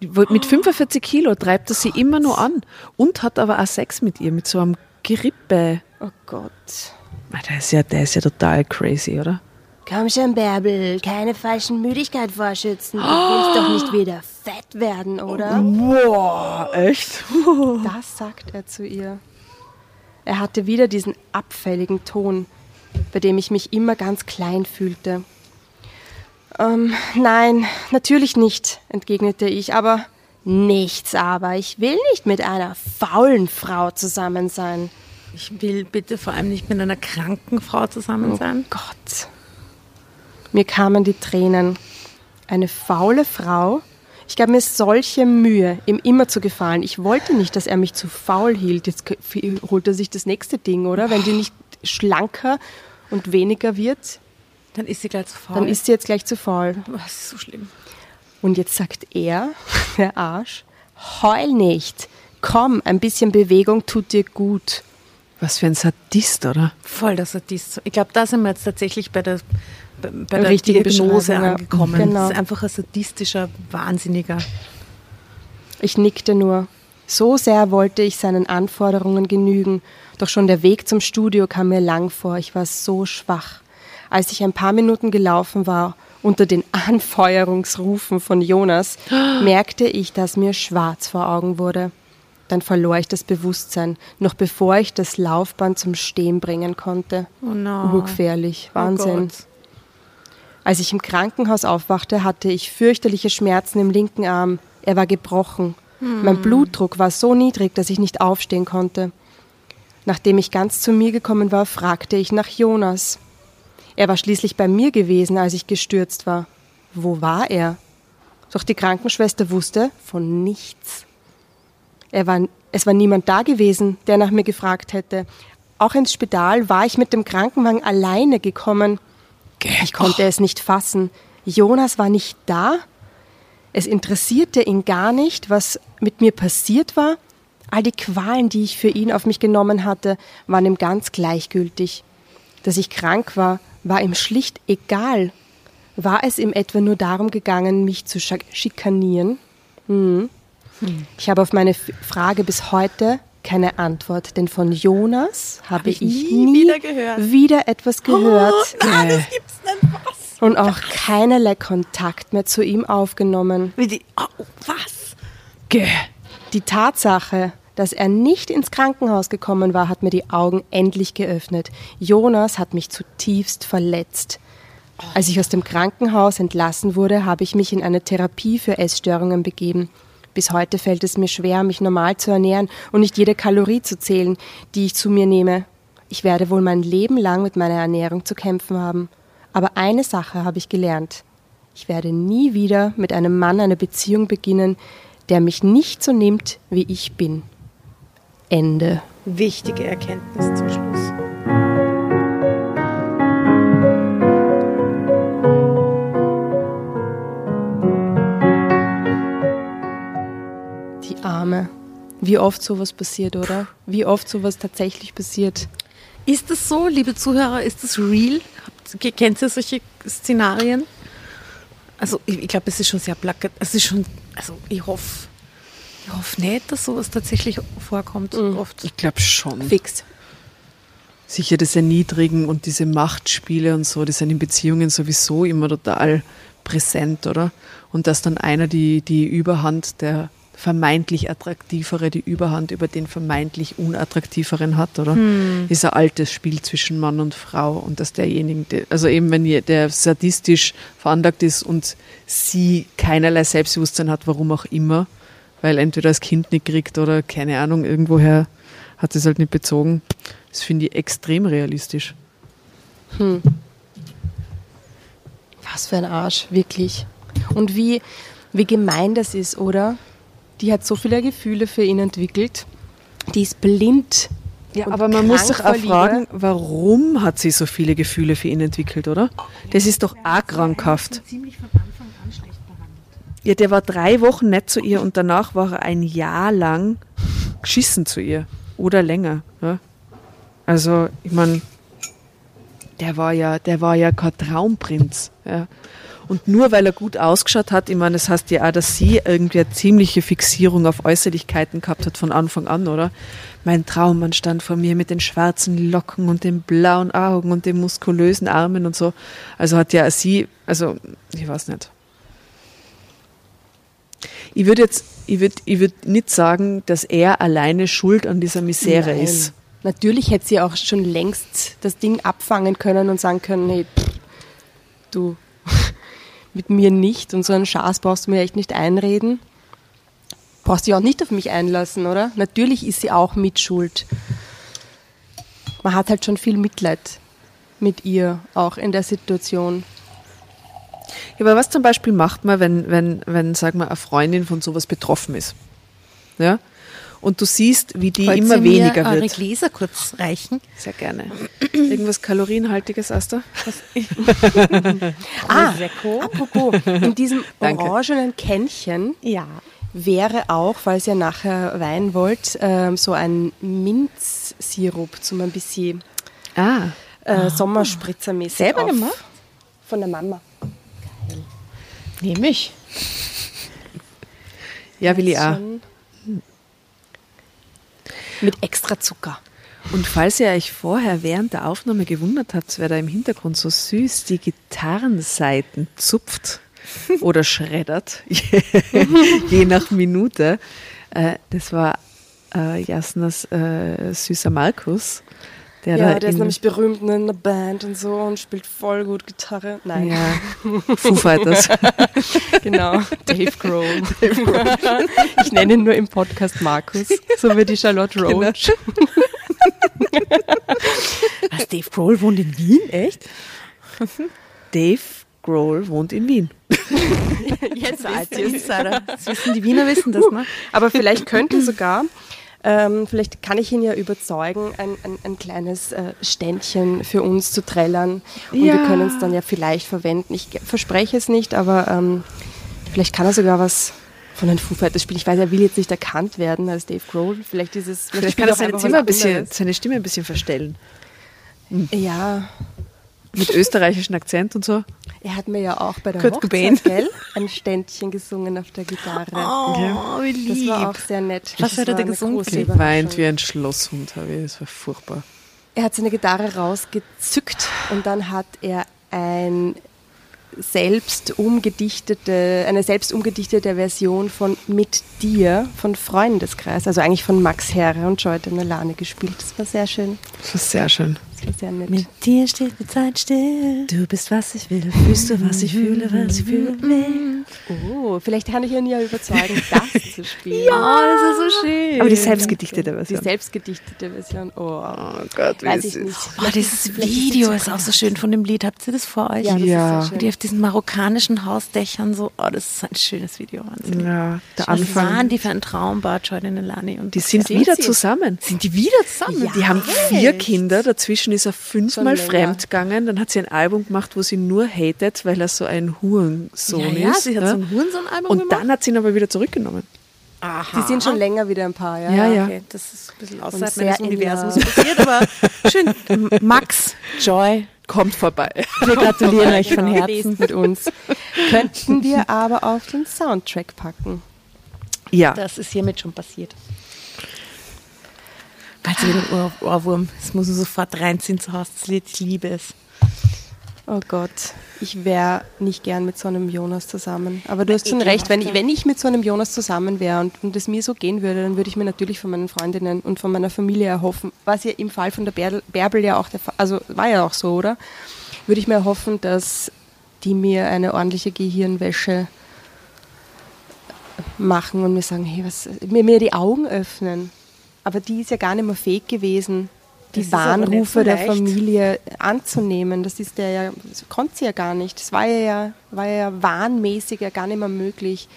Mit 45 Kilo treibt er sie immer nur an und hat aber auch Sex mit ihr, mit so einem Gerippe. Oh Gott. Ah, Der ist ja, der ist ja total crazy, oder? Komm schon, Bärbel, keine falschen Müdigkeit vorschützen. Du willst doch nicht wieder fett werden, oder? Wow, echt? Das sagt er zu ihr. Er hatte wieder diesen abfälligen Ton, bei dem ich mich immer ganz klein fühlte. Ähm, nein, natürlich nicht, entgegnete ich, aber nichts aber. Ich will nicht mit einer faulen Frau zusammen sein. Ich will bitte vor allem nicht mit einer kranken Frau zusammen sein. Gott. Mir kamen die Tränen. Eine faule Frau? Ich gab mir solche Mühe, ihm immer zu gefallen. Ich wollte nicht, dass er mich zu faul hielt. Jetzt holt er sich das nächste Ding, oder? Wenn die nicht schlanker und weniger wird, Dann ist sie gleich zu faul. dann ist sie jetzt gleich zu faul. das ist so schlimm. Und jetzt sagt er, der Arsch, heul nicht. Komm, ein bisschen Bewegung tut dir gut. Was für ein Sadist, oder? Voll der Sadist. Ich glaube, da sind wir jetzt tatsächlich bei der, bei, bei der Richtige Diagnose Beschreibung, ja. angekommen. Genau. Das ist einfach ein sadistischer Wahnsinniger. Ich nickte nur. So sehr wollte ich seinen Anforderungen genügen, doch schon der Weg zum Studio kam mir lang vor. Ich war so schwach. Als ich ein paar Minuten gelaufen war, unter den Anfeuerungsrufen von Jonas, merkte ich, dass mir schwarz vor Augen wurde. Dann verlor ich das Bewusstsein, noch bevor ich das Laufband zum Stehen bringen konnte. Oh no. Urgefährlich, Wahnsinn. Oh. Als ich im Krankenhaus aufwachte, hatte ich fürchterliche Schmerzen im linken Arm. Er war gebrochen. Mein Blutdruck war so niedrig, dass ich nicht aufstehen konnte. Nachdem ich ganz zu mir gekommen war, fragte ich nach Jonas. Er war schließlich bei mir gewesen, als ich gestürzt war. Wo war er? Doch die Krankenschwester wusste von nichts. Er war, es war niemand da gewesen, der nach mir gefragt hätte. Auch ins Spital war ich mit dem Krankenwagen alleine gekommen. Ich konnte es nicht fassen. Jonas war nicht da. Es interessierte ihn gar nicht, was mit mir passiert war. All die Qualen, die ich für ihn auf mich genommen hatte, waren ihm ganz gleichgültig. Dass ich krank war, war ihm schlicht egal. War es ihm etwa nur darum gegangen, mich zu schikanieren? Hm. Ich habe auf meine Frage bis heute keine Antwort, denn von Jonas habe Hab ich ich, nie wieder gehört. wieder etwas gehört Oh, nein, das gibt's nicht. Was? und auch keinerlei Kontakt mehr zu ihm aufgenommen. Wie die, oh, was? Die Tatsache, dass er nicht ins Krankenhaus gekommen war, hat mir die Augen endlich geöffnet. Jonas hat mich zutiefst verletzt. Als ich aus dem Krankenhaus entlassen wurde, habe ich mich in eine Therapie für Essstörungen begeben. Bis heute fällt es mir schwer, mich normal zu ernähren und nicht jede Kalorie zu zählen, die ich zu mir nehme. Ich werde wohl mein Leben lang mit meiner Ernährung zu kämpfen haben. Aber eine Sache habe ich gelernt. Ich werde nie wieder mit einem Mann eine Beziehung beginnen, der mich nicht so nimmt, wie ich bin. Ende. Wichtige Erkenntnis zum Schluss. Arme. Wie oft sowas passiert, oder? Wie oft sowas tatsächlich passiert. Ist das so, liebe Zuhörer, ist das real? Habt- Kennt ihr solche Szenarien? Also ich, ich glaube, es ist schon sehr plakat. Es ist schon, also ich hoffe, ich hoffe nicht, dass sowas tatsächlich vorkommt oft. Ich glaube schon. Fix. Sicher das Erniedrigen und diese Machtspiele und so, die sind in Beziehungen sowieso immer total präsent, oder? Und dass dann einer die, die Überhand, der vermeintlich attraktivere, die Überhand über den vermeintlich unattraktiveren hat, oder? Ist ein altes Spiel zwischen Mann und Frau und dass derjenige, der- also eben wenn der sadistisch veranlagt ist und sie keinerlei Selbstbewusstsein hat, warum auch immer, weil entweder das Kind nicht kriegt oder keine Ahnung, irgendwoher hat es halt nicht bezogen. Das finde ich extrem realistisch. Was für ein Arsch, wirklich. Und wie, wie gemein das ist, oder? Die hat so viele Gefühle für ihn entwickelt. Die ist blind. Ja, und aber man muss sich auch fragen, warum hat sie so viele Gefühle für ihn entwickelt, oder? Das ist doch auch krankhaft. Ziemlich von Anfang an schlecht behandelt. Ja, der war drei Wochen nett zu ihr und danach war er ein Jahr lang geschissen zu ihr. Oder länger. Ja? Also, ich meine, der war ja, der war ja kein Traumprinz. Ja? Und nur weil er gut ausgeschaut hat, ich meine, das heißt ja auch, dass sie irgendwie eine ziemliche Fixierung auf Äußerlichkeiten gehabt hat von Anfang an, oder? Mein Traummann stand vor mir mit den schwarzen Locken und den blauen Augen und den muskulösen Armen und so. Also hat ja sie, also ich weiß nicht. Ich würde jetzt, ich würde, ich würde nicht sagen, dass er alleine schuld an dieser Misere Nein. ist. Natürlich hätte sie auch schon längst das Ding abfangen können und sagen können, hey, pff, du, mit mir nicht und so einen Schaß brauchst du mir echt nicht einreden. Brauchst dich auch nicht auf mich einlassen, oder? Natürlich ist sie auch mitschuld. Man hat halt schon viel Mitleid mit ihr, auch in der Situation. Ja, aber was zum Beispiel macht man, wenn, wenn, wenn, sag mal, eine Freundin von sowas betroffen ist? Ja? Und du siehst, wie die Wollt immer ihr mir weniger eure wird. Gläser kurz reichen? Sehr gerne. Irgendwas Kalorienhaltiges, Asta? Ah, apropos, in diesem Danke. orangenen Kännchen Ja. wäre auch, falls ihr nachher Wein wollt, ähm, so ein Minzsirup zum ein bisschen Ah. äh, Sommerspritzermäßig. Selber auf- gemacht? Von der Mama. Nehme ich. Ja, will ich auch. Mit extra Zucker. Und falls ihr euch vorher während der Aufnahme gewundert habt, wer da im Hintergrund so süß die Gitarrenseiten zupft oder schreddert, je nach Minute, äh, das war äh, Jasnas äh, süßer Markus. Der Ja, der ist nämlich berühmt in einer Band und so und spielt voll gut Gitarre. Nein, ja, Foo Fighters. genau. Dave Grohl. ich nenne ihn nur im Podcast Markus, so wie die Charlotte Roach. Was, Dave Grohl wohnt in Wien? Echt? Dave Grohl wohnt in Wien. Jetzt Insider. Das wissen die Wiener wissen das, ne? Aber vielleicht könnte sogar, ähm, vielleicht kann ich ihn ja überzeugen, ein, ein, ein kleines äh, Ständchen für uns zu trällern. Und Ja. wir können es dann ja vielleicht verwenden. Ich verspreche es nicht, aber ähm, vielleicht kann er sogar was von den Foo Fighters spielen. Ich weiß, er will jetzt nicht erkannt werden als Dave Grohl. Vielleicht ist es. Vielleicht spielt kann er seine, Stimme ein bisschen, seine Stimme ein bisschen verstellen. Ja, Mit österreichischen Akzent und so. er hat mir ja auch bei der Kurt Hochzeit Cobain. gell, ein Ständchen gesungen auf der Gitarre. Oh, wie das lieb. war auch sehr nett. Was Das hat er da gesungen? Überraschung. wie ein Schlosshund, habe ich. Das war furchtbar. Er hat seine Gitarre rausgezückt und dann hat er ein selbst umgedichtete, eine selbst umgedichtete Version von Mit dir von Freundeskreis, also eigentlich von Max Herre und Joy Denolane gespielt. Das war sehr schön. Das war sehr schön. Das war sehr nett. Mit dir steht die Zeit still. Du bist, was ich will. Fühlst du, was ich fühle, was ich fühle? Oh, vielleicht kann ich ihn ja überzeugen, das zu spielen. Oh, das ist so schön. Aber die selbstgedichtete Die Version. selbstgedichtete Version. Oh, Oh Gott, wie weiß ist nicht. Oh, dieses Video ist auch so schön von dem Lied. Habt ihr das vor euch? Ja, das Ja. ist sehr Die schön. auf diesen marokkanischen Hausdächern so, oh, das ist ein schönes Video. Wahnsinn. Ja, der Was Anfang. waren die für ein Traumbad, Jordan und Lani? Und Die sind Sind wieder sie? zusammen. sind die wieder zusammen? Ja. Die haben vier Kinder, dazwischen ist er fünfmal Schon länger. fremd gegangen, dann hat sie ein Album gemacht, wo sie nur hatet, weil er so ein Hurensohn ja, ja, ist. sie hat ja. so ein Hurensohn-Album Und gemacht. dann hat sie ihn aber wieder zurückgenommen. Die sind schon länger wieder ein Paar, ja. Ja, ja. Okay, das ist ein bisschen außerhalb meines in Universums passiert, aber schön. Max, Joy, Kommt vorbei. wir gratulieren euch von Genau, Herzen. mit uns. Könnten wir aber auf den Soundtrack packen. Ja, Das ist hiermit schon passiert. Wieder ein Ohr Ohrwurm. Das muss man sofort reinziehen zu Hause. Das Lied, ich liebe es. Oh Gott, ich wäre nicht gern mit so einem Jonas zusammen. Aber du hast schon recht, wenn ich, wenn ich mit so einem Jonas zusammen wäre und, und es mir so gehen würde, dann würde ich mir natürlich von meinen Freundinnen und von meiner Familie erhoffen, was ja im Fall von der Bärbel, Bärbel ja auch der Fall, also war ja auch so, oder? Würde ich mir erhoffen, dass die mir eine ordentliche Gehirnwäsche machen und mir sagen, hey, was, mir, mir die Augen öffnen. Aber die ist ja gar nicht mehr fähig gewesen, die Das Warnrufe so der. Familie anzunehmen. Das ist der ja, das konnte sie ja gar nicht. Das war ja, war ja wahnmäßig ja gar nicht mehr möglich.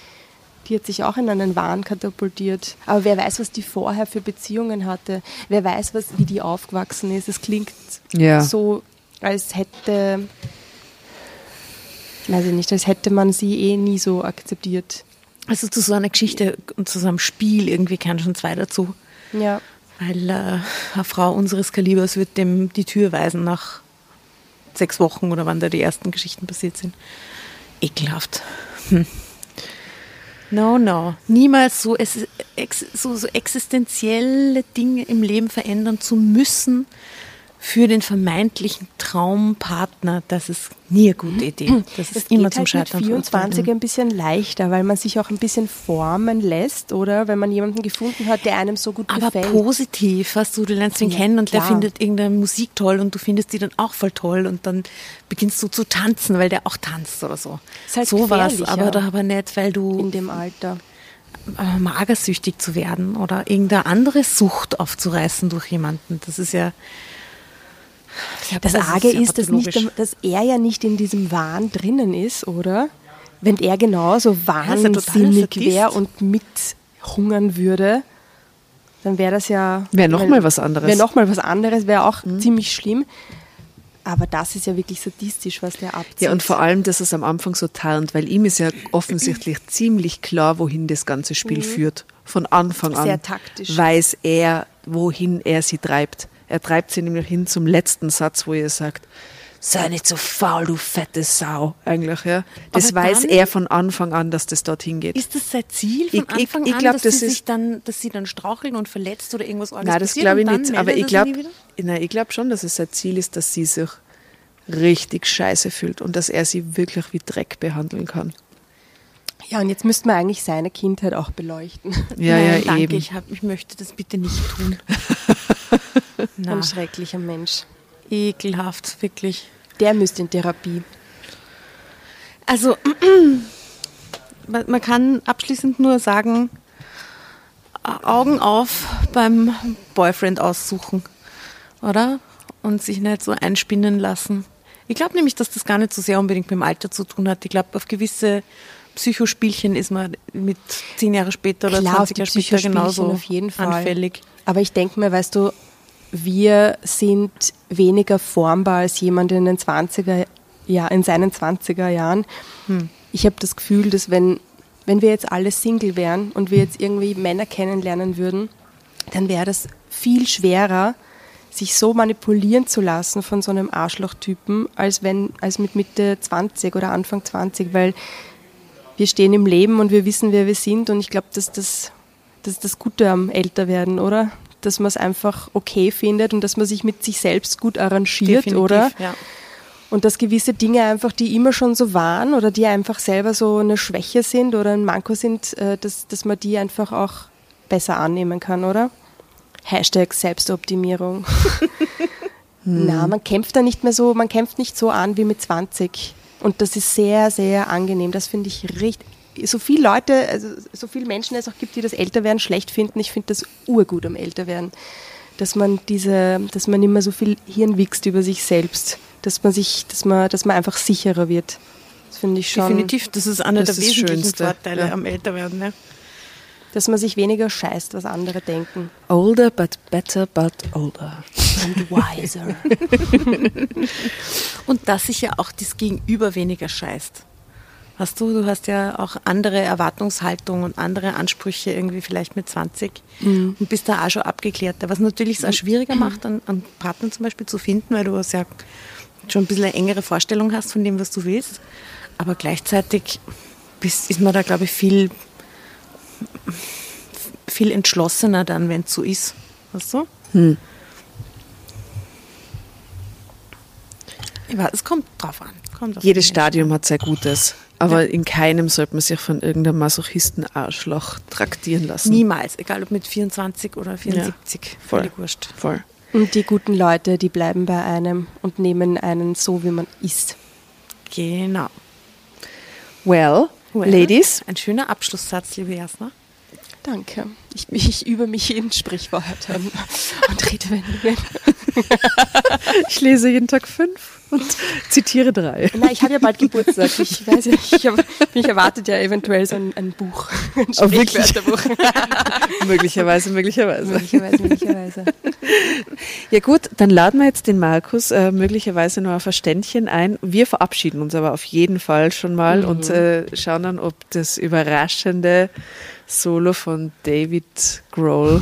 Die hat sich auch in einen Wahn katapultiert. Aber wer weiß, was die vorher für Beziehungen hatte. Wer weiß, was, wie die aufgewachsen ist. Es klingt Ja. so, als hätte, weiß ich nicht, als hätte man sie eh nie so akzeptiert. Also zu so einer Geschichte und zu so einem Spiel irgendwie kann schon zwei dazu. Ja. Weil äh, eine Frau unseres Kalibers wird dem die Tür weisen nach sechs Wochen oder wann da die ersten Geschichten passiert sind. Ekelhaft. Hm. No, no. Niemals so, es, ex, so, so existenzielle Dinge im Leben verändern zu müssen für den vermeintlichen Traumpartner, das ist nie eine gute Idee. Das ist Das immer geht zum halt Scheitern mit 24 verurteilt. ein bisschen leichter, weil man sich auch ein bisschen formen lässt, oder? Wenn man jemanden gefunden hat, der einem so gut Aber gefällt. positiv, weißt du, du lernst ihn Ja, kennen und der klar. findet irgendeine Musik toll und du findest die dann auch voll toll und dann beginnst du zu tanzen, weil der auch tanzt oder so. Ist halt so was, aber da aber nicht, weil du in dem Alter. äh, magersüchtig zu werden oder irgendeine andere Sucht aufzureißen durch jemanden. Das ist ja. Ja, Das ist Arge ist, dass, nicht, dass er ja nicht in diesem Wahn drinnen ist, oder? Wenn er genauso wahnsinnig Sadist. wäre und mithungern würde, dann wäre das ja... Wäre noch mal was anderes. Wäre nochmal was anderes, wäre auch ziemlich schlimm. Aber das ist ja wirklich sadistisch, was der abzieht. Ja, und vor allem, dass es am Anfang so tarnt, weil ihm ist ja offensichtlich ziemlich klar, wohin das ganze Spiel führt. Von Anfang an Sehr taktisch. weiß er, wohin er sie treibt. Er treibt sie nämlich hin zum letzten Satz, wo er sagt, sei nicht so faul, du fette Sau. Eigentlich, ja. Das Aber weiß er von Anfang an, dass das dorthin geht. Ist das sein Ziel von Ich- ich- Anfang ich an, glaub, dass, das sie ist- sich dann, dass sie dann straucheln und verletzt oder irgendwas Arges Nein, das passiert glaube ich und dann nicht. Aber ich glaube, nie wieder? ich glaube schon, dass es sein Ziel ist, dass sie sich richtig scheiße fühlt und dass er sie wirklich wie Dreck behandeln kann. ja, und jetzt müsste man eigentlich seine Kindheit auch beleuchten. Ja, Nein, ja, danke, eben. Ich, hab, ich möchte das bitte nicht tun. Na, Ein schrecklicher Mensch. ekelhaft, wirklich. Der müsste in Therapie. Also, man kann abschließend nur sagen, Augen auf beim Boyfriend aussuchen, oder? Und sich nicht so einspinnen lassen Ich glaube nämlich, dass das gar nicht so sehr unbedingt mit dem Alter zu tun hat. Ich glaube, auf gewisse Psychospielchen ist man mit zehn Jahre später oder Klar, auf 20 die Jahre später genauso auf jeden Fall. anfällig. Aber ich denke mir, weißt du, wir sind weniger formbar als jemand in den 20er, ja, in seinen 20er Jahren. Ich habe das Gefühl, dass wenn, wenn wir jetzt alle Single wären und wir jetzt irgendwie Männer kennenlernen würden, dann wäre das viel schwerer, sich so manipulieren zu lassen von so einem Arschlochtypen, als wenn, als mit Mitte 20 oder Anfang 20, weil wir stehen im Leben und wir wissen, wer wir sind und ich glaube, dass das, das ist das Gute am Älterwerden, oder? Dass man es einfach okay findet und dass man sich mit sich selbst gut arrangiert, Definitiv, oder? Ja. Und dass gewisse Dinge einfach, die immer schon so waren oder die einfach selber so eine Schwäche sind oder ein Manko sind, äh, dass, dass man die einfach auch besser annehmen kann, oder? Hashtag Selbstoptimierung. Na, man kämpft da nicht mehr so, man kämpft nicht so an wie mit 20. Und das ist sehr, sehr angenehm. Das finde ich richtig. So viele Leute, also so viele Menschen es auch gibt, die das Älterwerden schlecht finden. Ich finde das urgut am Älterwerden. Dass man diese, dass man nicht mehr so viel Hirn wächst über sich selbst. Dass man sich, dass man, dass man einfach sicherer wird. Das finde ich schon. Definitiv, das ist einer das der ist wesentlichen Schönste, Vorteile ja. am Älterwerden. Ja. Dass man sich weniger scheißt, was andere denken. Older but better but older. And wiser. Und dass sich ja auch das Gegenüber weniger scheißt. Hast du, du hast ja auch andere Erwartungshaltung und andere Ansprüche irgendwie vielleicht mit 20 Mhm. und bist da auch schon abgeklärter, was natürlich es auch schwieriger macht, einen, einen Partner zum Beispiel zu finden, weil du ja schon ein bisschen eine engere Vorstellung hast von dem, was du willst. Aber gleichzeitig bist, ist man da, glaube ich, viel, viel entschlossener dann, wenn es so ist. Weißt du? Ich weiß, es kommt drauf an. Kommt Jedes Stadium hat sehr Gutes. Aber in keinem sollte man sich von irgendeinem Masochisten-Arschloch traktieren lassen. Niemals, egal ob mit 24 oder 74. voll. Völlig wurscht. Voll. Und die guten Leute, die bleiben bei einem und nehmen einen so, wie man ist. Genau. Well, Well, Ladies, Ein schöner Abschlusssatz, liebe Jasna. Danke. Ich, ich übe mich in Sprichwörtern und Redewendungen. ich lese jeden Tag fünf und zitiere drei. Nein, ich habe ja bald Geburtstag. Ich weiß ja, ich, hab, mich erwartet ja eventuell so ein, ein Buch. Ein Oh? Sprichwörterbuch. möglicherweise, möglicherweise. möglicherweise, möglicherweise. Ja gut, dann laden wir jetzt den Markus äh, möglicherweise noch auf ein Ständchen ein. Wir verabschieden uns aber auf jeden Fall schon mal und äh, schauen dann, ob das überraschende Solo von David Grohl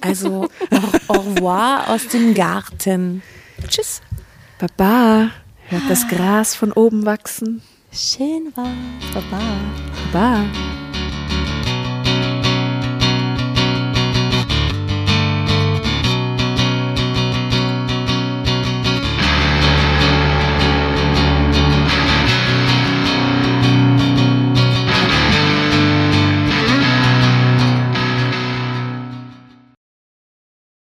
Also, au, au revoir aus dem Garten. Tschüss. Baba, hört das Gras von oben wachsen. Schön war's. Baba. Baba.